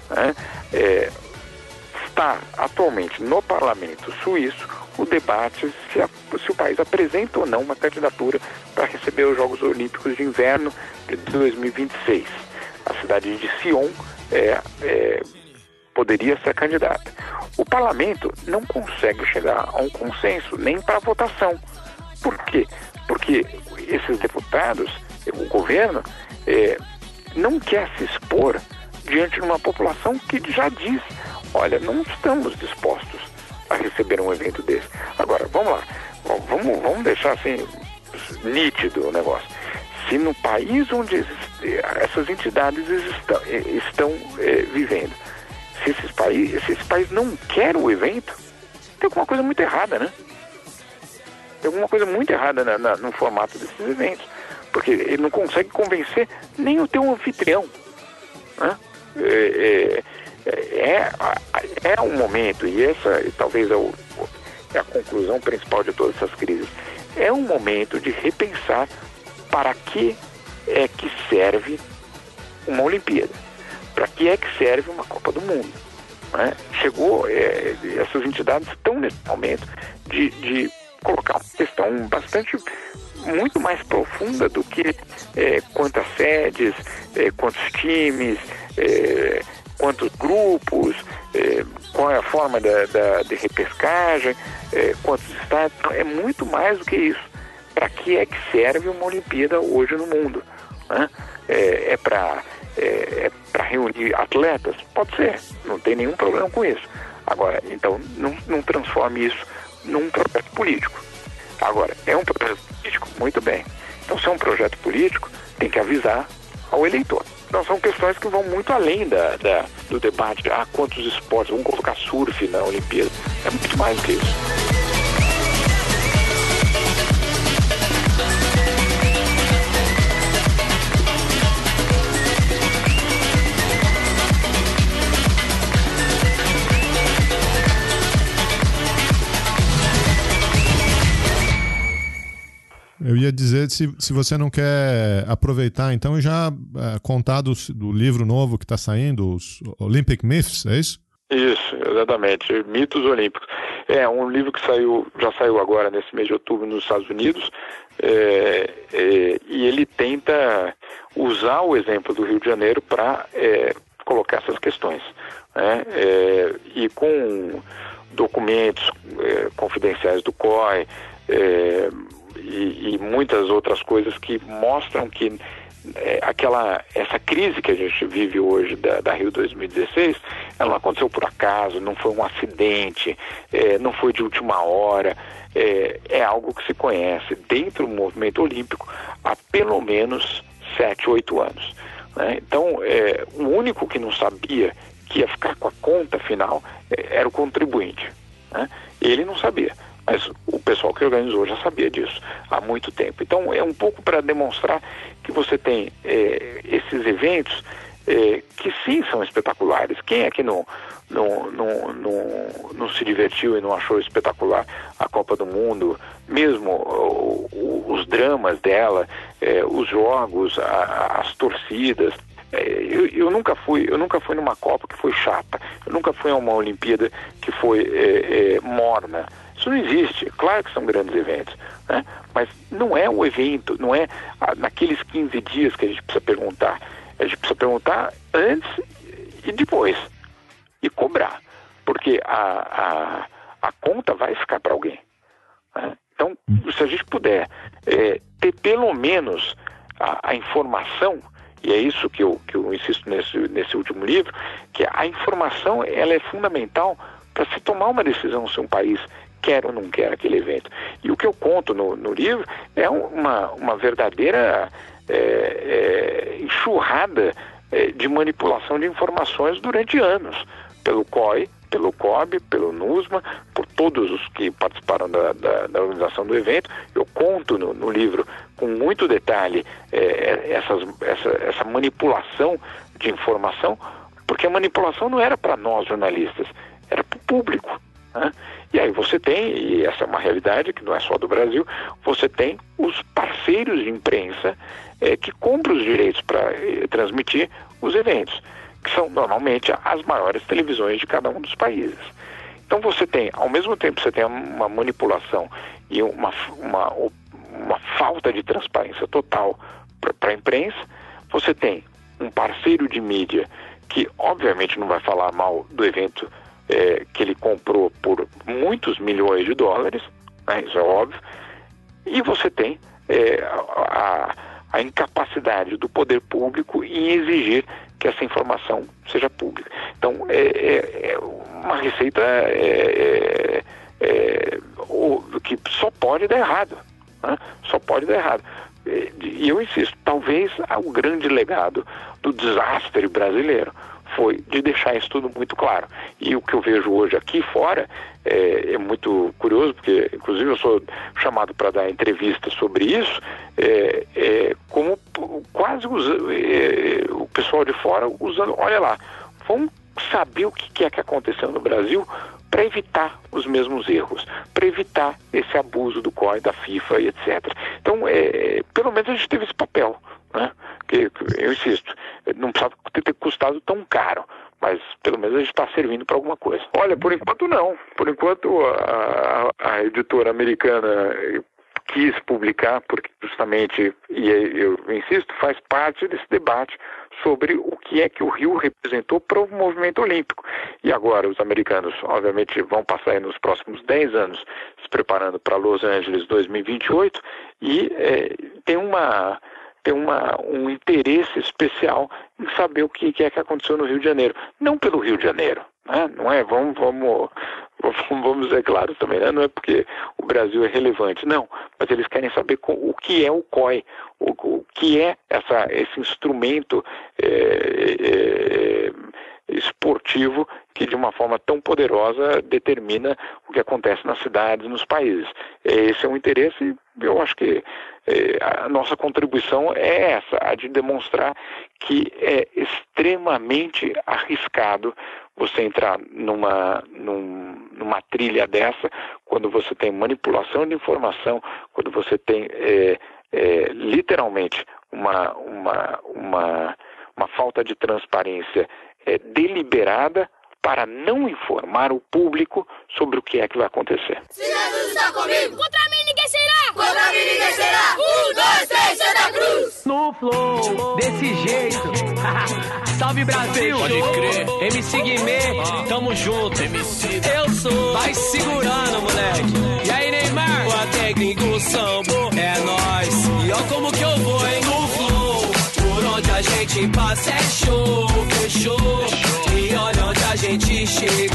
Né? É, está atualmente no parlamento suíço o debate se, a, se, o país apresenta ou não uma candidatura para receber os Jogos Olímpicos de Inverno de 2026. A cidade de Sion é, é, poderia ser candidata. O parlamento não consegue chegar a um consenso nem para votação. Por quê? Porque esses deputados, o governo, é, não quer se expor diante de uma população que já diz: olha, não estamos dispostos a receber um evento desse. Agora, vamos lá, vamos, vamos deixar assim nítido o negócio. Se no país onde essas entidades estão, estão é, vivendo, se esses países, se esse país não quer o evento, tem alguma coisa muito errada, né? Tem alguma coisa muito errada na, na, no formato desses eventos. Porque ele não consegue convencer nem o teu anfitrião. Né? É, é, é, é um momento, e essa talvez é, o, é a conclusão principal de todas essas crises, é um momento de repensar para que é que serve uma Olimpíada, para que é que serve uma Copa do Mundo. Né? Chegou, é, essas entidades estão nesse momento de, de colocar uma questão bastante muito mais profunda do que é, quantas sedes, é, quantos times, é, quantos grupos, é, qual é a forma da, da, de repescagem, é, quantos estados. É muito mais do que isso. Para que é que serve uma Olimpíada hoje no mundo? Né? É, é para é, é reunir atletas? Pode ser, não tem nenhum problema com isso. Agora, então, não, não transforme isso num projeto político. Agora, é um projeto político? Muito bem. Então, se é um projeto político, tem que avisar ao eleitor. Então, são questões que vão muito além da, da, do debate. Ah, quantos esportes? Vamos colocar surf na Olimpíada. É muito mais do que isso. Eu ia dizer se, se você não quer aproveitar então e já é, contar do, do livro novo que está saindo, os Olympic Myths, é isso? Isso, exatamente. Mitos Olímpicos. É um livro que saiu, já saiu agora nesse mês de outubro nos Estados Unidos, é, é, e ele tenta usar o exemplo do Rio de Janeiro para é, colocar essas questões. Né? É, e com documentos é, confidenciais do COI, é, e, e muitas outras coisas que mostram que é, aquela essa crise que a gente vive hoje da, da, Rio 2016, ela não aconteceu por acaso, não foi um acidente, é, não foi de última hora, é, é, algo que se conhece dentro do movimento olímpico há pelo menos sete, oito anos. Né? Então, é, o único que não sabia que ia ficar com a conta final é, era o contribuinte. Né? Ele não sabia. Mas o pessoal que organizou já sabia disso há muito tempo. Então é um pouco para demonstrar que você tem é, esses eventos é, que sim são espetaculares. Quem é que não, não, não, não, não se divertiu e não achou espetacular a Copa do Mundo, mesmo o, o, os dramas dela, é, os jogos, a, as torcidas. É, eu, eu, nunca fui, eu nunca fui numa Copa que foi chata. Eu nunca fui a uma Olimpíada que foi é, é, morna. Isso não existe. Claro que são grandes eventos, né? mas não é o evento, não é naqueles 15 dias que a gente precisa perguntar. A gente precisa perguntar antes e depois. E cobrar. Porque a, a, a conta vai ficar para alguém. Né? Então, se a gente puder é, ter pelo menos a, a, informação, e é isso que eu, que eu insisto nesse, nesse último livro, que a informação ela é fundamental para se tomar uma decisão se um país quer ou não quer aquele evento. E o que eu conto no, no livro é uma, uma verdadeira é, é, enxurrada é, de manipulação de informações durante anos, pelo COI, pelo COB, pelo NUSMA, por todos os que participaram da, da, da organização do evento. Eu conto no, no livro com muito detalhe é, essas, essa, essa manipulação de informação, porque a manipulação não era para nós jornalistas, era para o público. Né? E aí você tem, e essa é uma realidade que não é só do Brasil, você tem os parceiros de imprensa é, que compram os direitos para é, transmitir os eventos, que são normalmente as maiores televisões de cada um dos países. Então você tem, ao mesmo tempo você tem uma manipulação e uma, uma, uma falta de transparência total para a imprensa, você tem um parceiro de mídia que obviamente não vai falar mal do evento é, que ele comprou por muitos milhões de dólares, né, isso é óbvio, e você tem é, a, a, incapacidade do poder público em exigir que essa informação seja pública. Então, é, é, é uma receita é, é, que só pode dar errado. Né? Só pode dar errado. E eu insisto, talvez o grande legado do desastre brasileiro foi de deixar isso tudo muito claro. E o que eu vejo hoje aqui fora é, é muito curioso, porque inclusive eu sou chamado para dar entrevista sobre isso, é, é como quase usa, é, o pessoal de fora usando, olha lá, vamos saber o que é que aconteceu no Brasil para evitar os mesmos erros, para evitar esse abuso do COI, da FIFA e etc. Então, é, pelo menos a gente teve esse papel, né? Que, eu insisto, não precisava ter custado tão caro, mas pelo menos a gente está servindo para alguma coisa. Olha, por enquanto não. Por enquanto a, a editora americana quis publicar, porque justamente, e eu insisto, faz parte desse debate sobre o que é que o Rio representou para o movimento olímpico. E agora os americanos, obviamente, vão passar nos próximos 10 anos se preparando para Los Angeles 2028 e é, tem uma tem uma, um interesse especial em saber o que é que aconteceu no Rio de Janeiro. Não pelo Rio de Janeiro, né? não é? Vamos, vamos, vamos ser claros também, né? não é porque o Brasil é relevante, não. Mas eles querem saber o que é o COI, o, o que é essa, esse instrumento é, é, esportivo que de uma forma tão poderosa determina o que acontece nas cidades, nos países. Esse é um interesse, eu acho que é, a nossa contribuição é essa, a de demonstrar que é extremamente arriscado você entrar numa, num, numa trilha dessa quando você tem manipulação de informação, quando você tem é, é, literalmente uma, uma, uma, uma falta de transparência é, deliberada para não informar o público sobre o que é que vai acontecer. Se Jesus está comigo, contra Contra mim ninguém será! Um, dois, três, Santa Cruz! No flow, desse jeito. Salve Brasil! Pode crer. MC Guimê, tamo junto. MC. Eu sou. Vai segurando, moleque. E aí, Neymar? O técnico sambo é nós. E ó como que eu vou, hein? No flow. Por onde a gente passa é show, fechou. E olha onde a gente chegou.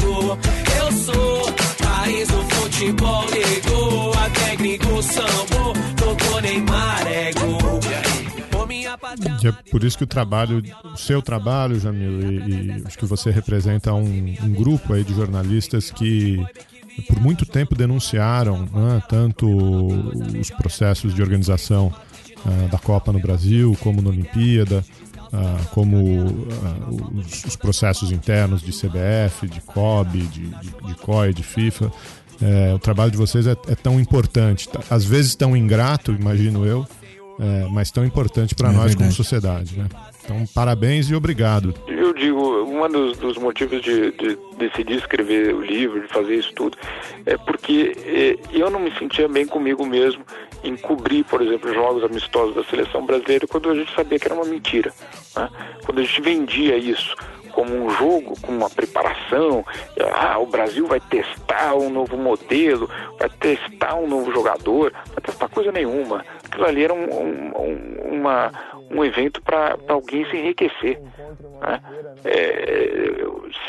Futebol negou. A técnico sambo tocou Neymar é gol. E é por isso que o trabalho, o seu trabalho, Jamil, e, e acho que você representa um, um grupo aí de jornalistas que por muito tempo denunciaram né, tanto os processos de organização ah, da Copa no Brasil, como na Olimpíada, ah, como ah, os, os processos internos de CBF, de COB, de, de, de COI, de FIFA. É, o trabalho de vocês é, é tão importante, tá? às vezes tão ingrato, imagino eu, é, mas tão importante para É nós como verdade. sociedade. Né? Então, parabéns e obrigado. Eu digo, um dos, dos motivos de, de decidir escrever o livro, de fazer isso tudo, é porque eh, eu não me sentia bem comigo mesmo em cobrir, por exemplo, jogos amistosos da seleção brasileira quando a gente sabia que era uma mentira. né? Quando a gente vendia isso como um jogo, como uma preparação, ah, o Brasil vai testar um novo modelo, vai testar um novo jogador, vai testar coisa nenhuma. Aquilo ali era um, um, um- uma, um evento para alguém se enriquecer. né? É,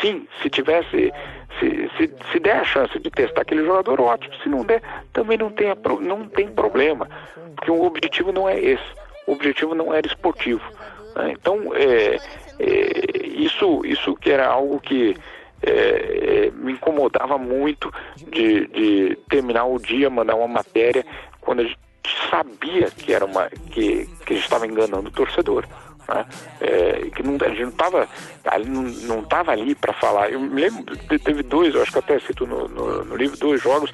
sim, se tivesse, se, se, se der a chance de testar aquele jogador, ótimo. Se não der, também não tem, a não tem problema, porque o objetivo não é esse. O objetivo não era esportivo. né? Então, é, é, isso, isso que era algo que é, é, me incomodava muito de, de terminar o dia, mandar uma matéria, quando a gente sabia que era uma que, que a gente estava enganando o torcedor. né? É, que não, a gente não estava ali, não, não tava ali para falar. Eu me lembro, te- teve dois, eu acho que até cito no, no, no livro, dois jogos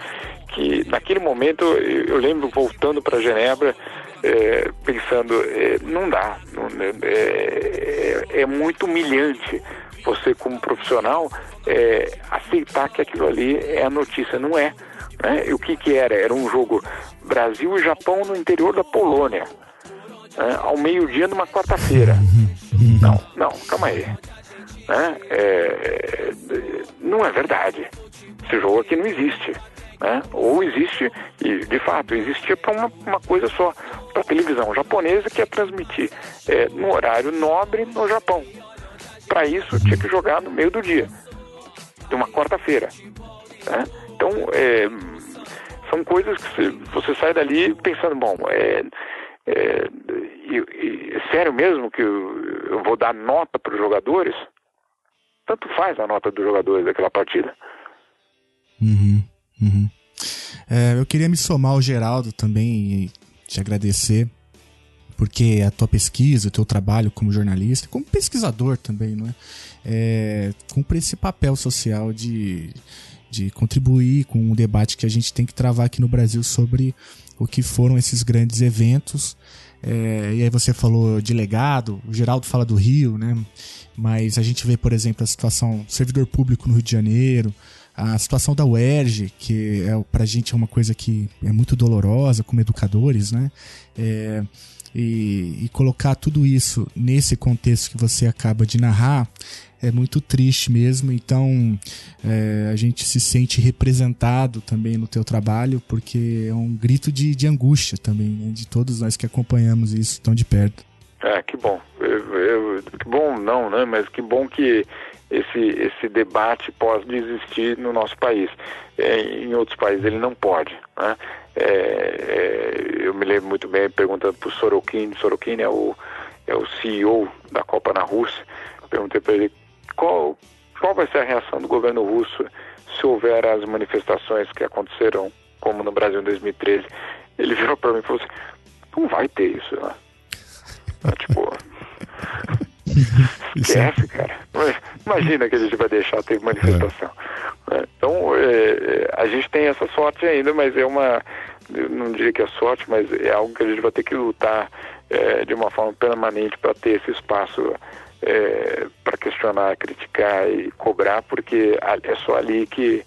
que naquele momento eu, eu lembro voltando para Genebra é, pensando, é, não dá, não- é, é, é muito humilhante você como profissional é, aceitar que aquilo ali é a notícia, não é. Né? E o que que era? Era um jogo Brasil e Japão no interior da Polônia, né? ao meio-dia numa quarta-feira. Não, não, calma aí. Né? É, não é verdade. Esse jogo aqui não existe. Né? Ou existe, e de fato, existia para uma, uma coisa só, para a televisão japonesa que ia transmitir é, no horário nobre no Japão. Para isso, tinha que jogar no meio do dia, de uma quarta-feira. né? Então, é, são coisas que você, sai dali pensando, bom, é, é, é sério mesmo que eu, eu vou dar nota para os jogadores? Tanto faz a nota dos jogadores daquela partida. Uhum, uhum. É, eu queria me somar ao Geraldo também te agradecer, porque a tua pesquisa, o teu trabalho como jornalista, como pesquisador também, não é? é cumpre esse papel social de, de contribuir com o debate que a gente tem que travar aqui no Brasil sobre o que foram esses grandes eventos. É, e aí você falou de legado, o Geraldo fala do Rio, né? Mas a gente vê, por exemplo, a situação do servidor público no Rio de Janeiro, a situação da UERJ, que é, pra gente é uma coisa que é muito dolorosa como educadores, né? É, e, e colocar tudo isso nesse contexto que você acaba de narrar é muito triste mesmo. Então é, a gente se sente representado também no teu trabalho, porque é um grito de, de angústia também, né? de todos nós que acompanhamos isso tão de perto. É, que bom. Eu, eu- que bom não, né? Mas que bom que esse, esse debate pode existir no nosso país. É, em outros países ele não pode, né? É, é, eu me lembro muito bem perguntando para o Sorokin, Sorokin é o, é o CEO da Copa na Rússia, perguntei para ele qual, qual vai ser a reação do governo russo se houver as manifestações que aconteceram, como no Brasil em 2013. Ele virou para mim e falou assim, não vai ter isso, né? É, tipo, esquece, cara. Imagina que a gente vai deixar ter manifestação. né? Então, é, é, a gente tem essa sorte ainda, mas é uma. Não diria que é sorte, mas é algo que a gente vai ter que lutar é, de uma forma permanente para ter esse espaço para questionar, criticar e cobrar, porque é só ali que.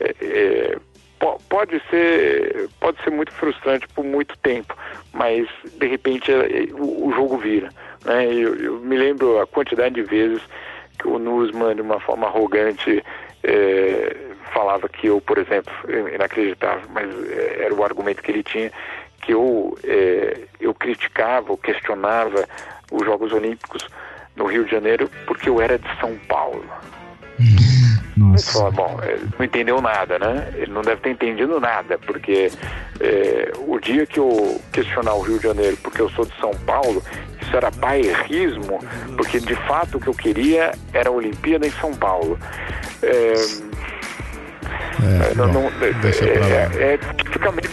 é, é, po- pode ser pode ser muito frustrante por muito tempo, mas de repente é, é, o, o jogo vira. Né? Eu, eu me lembro a quantidade de vezes que o Nusman, de uma forma arrogante, é, falava que eu, por exemplo, é inacreditável, mas é, era o argumento que ele tinha, que eu, é, eu criticava, ou questionava os Jogos Olímpicos no Rio de Janeiro porque eu era de São Paulo. Ele falou, bom, não entendeu nada, né? Ele não deve ter entendido nada, porque é, o dia que eu questionar o Rio de Janeiro porque eu sou de São Paulo, isso era bairrismo, porque de fato o que eu queria era a Olimpíada em São Paulo. É, É, não- não- é- é- é tipicamente,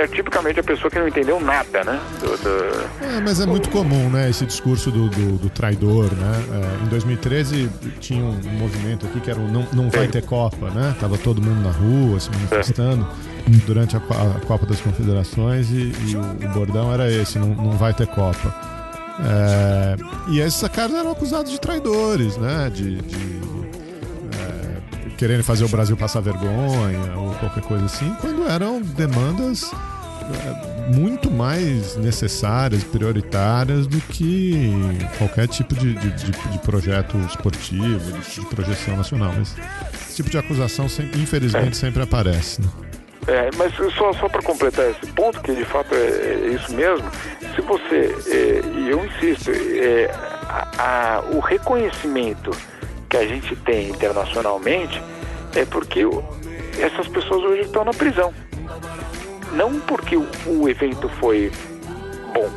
é tipicamente a pessoa que não entendeu nada, né? Do- do- É, mas é muito comum, né, esse discurso do, do, do traidor, né? É, em 2013 tinha um movimento aqui que era o não, não vai ter Copa, né? Tava todo mundo na rua se manifestando durante a, a Copa das Confederações e, e o, o bordão era esse, não, não vai ter Copa. É, e esses caras eram acusados de traidores, né? De, de, é, querendo fazer o Brasil passar vergonha ou qualquer coisa assim, quando eram demandas é, muito mais necessárias, prioritárias do que qualquer tipo de, de, de- de projeto esportivo, de, projeção nacional. Mas esse tipo de acusação, sempre- infelizmente, sempre aparece. Né? É, mas só, só para completar esse ponto, que de fato é, é isso mesmo, se você, é, e eu insisto, é, a- a- o reconhecimento que a gente tem internacionalmente é porque essas pessoas hoje estão na prisão. Não porque o, o evento foi bom.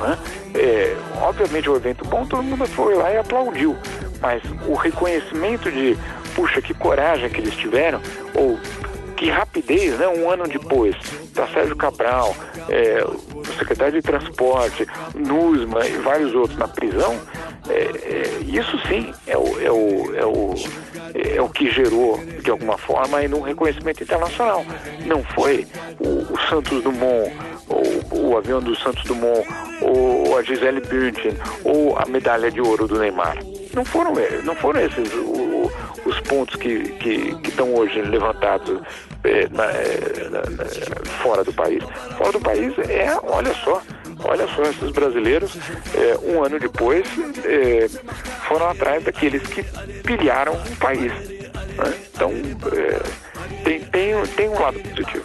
né? É, obviamente o evento bom, todo mundo foi lá e aplaudiu. Mas o reconhecimento de, puxa, que coragem que eles tiveram, ou que rapidez, né? Um ano depois, tá Sérgio Cabral, é, o secretário de Transporte, Nusma e vários outros na prisão, é, é, isso sim é o, é, o, é, o, é o que gerou, de alguma forma, aí um reconhecimento internacional. Não foi o, o Santos Dumont, ou o avião do Santos Dumont, ou a Gisele Bündchen, ou a medalha de ouro do Neymar. Não foram, eh, não foram esses o- os pontos que, que, que estão hoje levantados eh, na- eh, na- na- fora do país. Fora do país é, olha só, olha só, esses brasileiros, eh, um ano depois, eh, foram atrás daqueles que pilharam o país. né? Então, tem, tem, tem um lado positivo.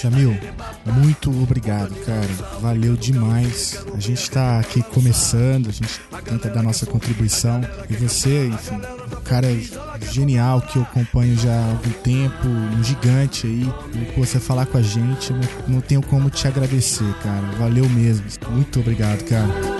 Jamil, muito obrigado, cara. Valeu demais. A gente tá aqui começando, a gente tenta dar nossa contribuição. E você, enfim, um cara genial que eu acompanho já há algum tempo, um gigante aí. E você falar com a gente, não tenho como te agradecer, cara. Valeu mesmo. Muito obrigado, cara.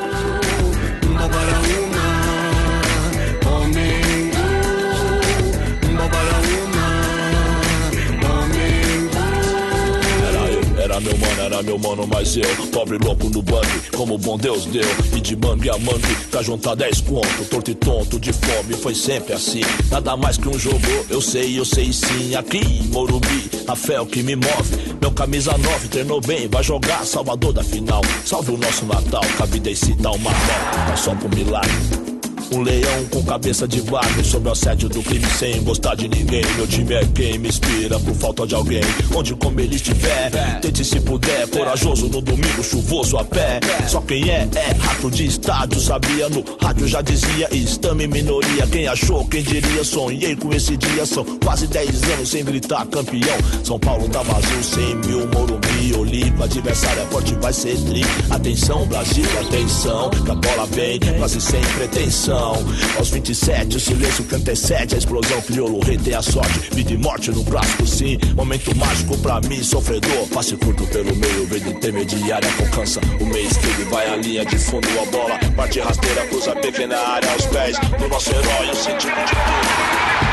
Mano, mas eu Pobre louco no bug, como bom Deus deu. E de mangue a mangue, pra juntar 10 conto Torto e tonto, de fome, foi sempre assim. Nada mais que um jogo, eu sei, eu sei sim. Aqui, em Morumbi, a fé é o que me move. Meu camisa 9 treinou bem, vai jogar Salvador da final. Salve o nosso Natal, a vida ensina uma nota Mas só pro milagre Um leão com cabeça de vaca Sobre o assédio do crime sem gostar de ninguém. Meu time é quem me inspira por falta de alguém. Onde como ele estiver Tente se puder, corajoso no domingo chuvoso a pé. Só quem é, é rato de estádio Sabia? No rádio já dizia Estame minoria, quem achou, quem diria? Sonhei com esse dia, são quase 10 anos Sem gritar campeão. São Paulo tá vazio, 100 mil Morumbi, Olipa, adversário é forte, vai ser tri. Atenção Brasil, atenção Que a bola vem, quase sem pretensão Aos 27, o silêncio canta sete A explosão, crioulo, rei tem a sorte. Vida e morte no clássico sim. Momento mágico pra mim, sofredor. Passe curto pelo meio, verde intermediária Alcança o meio esquerdo, vai a linha de fundo A bola, parte rasteira, cruza pequena área aos pés Do nosso herói, o sentido de tudo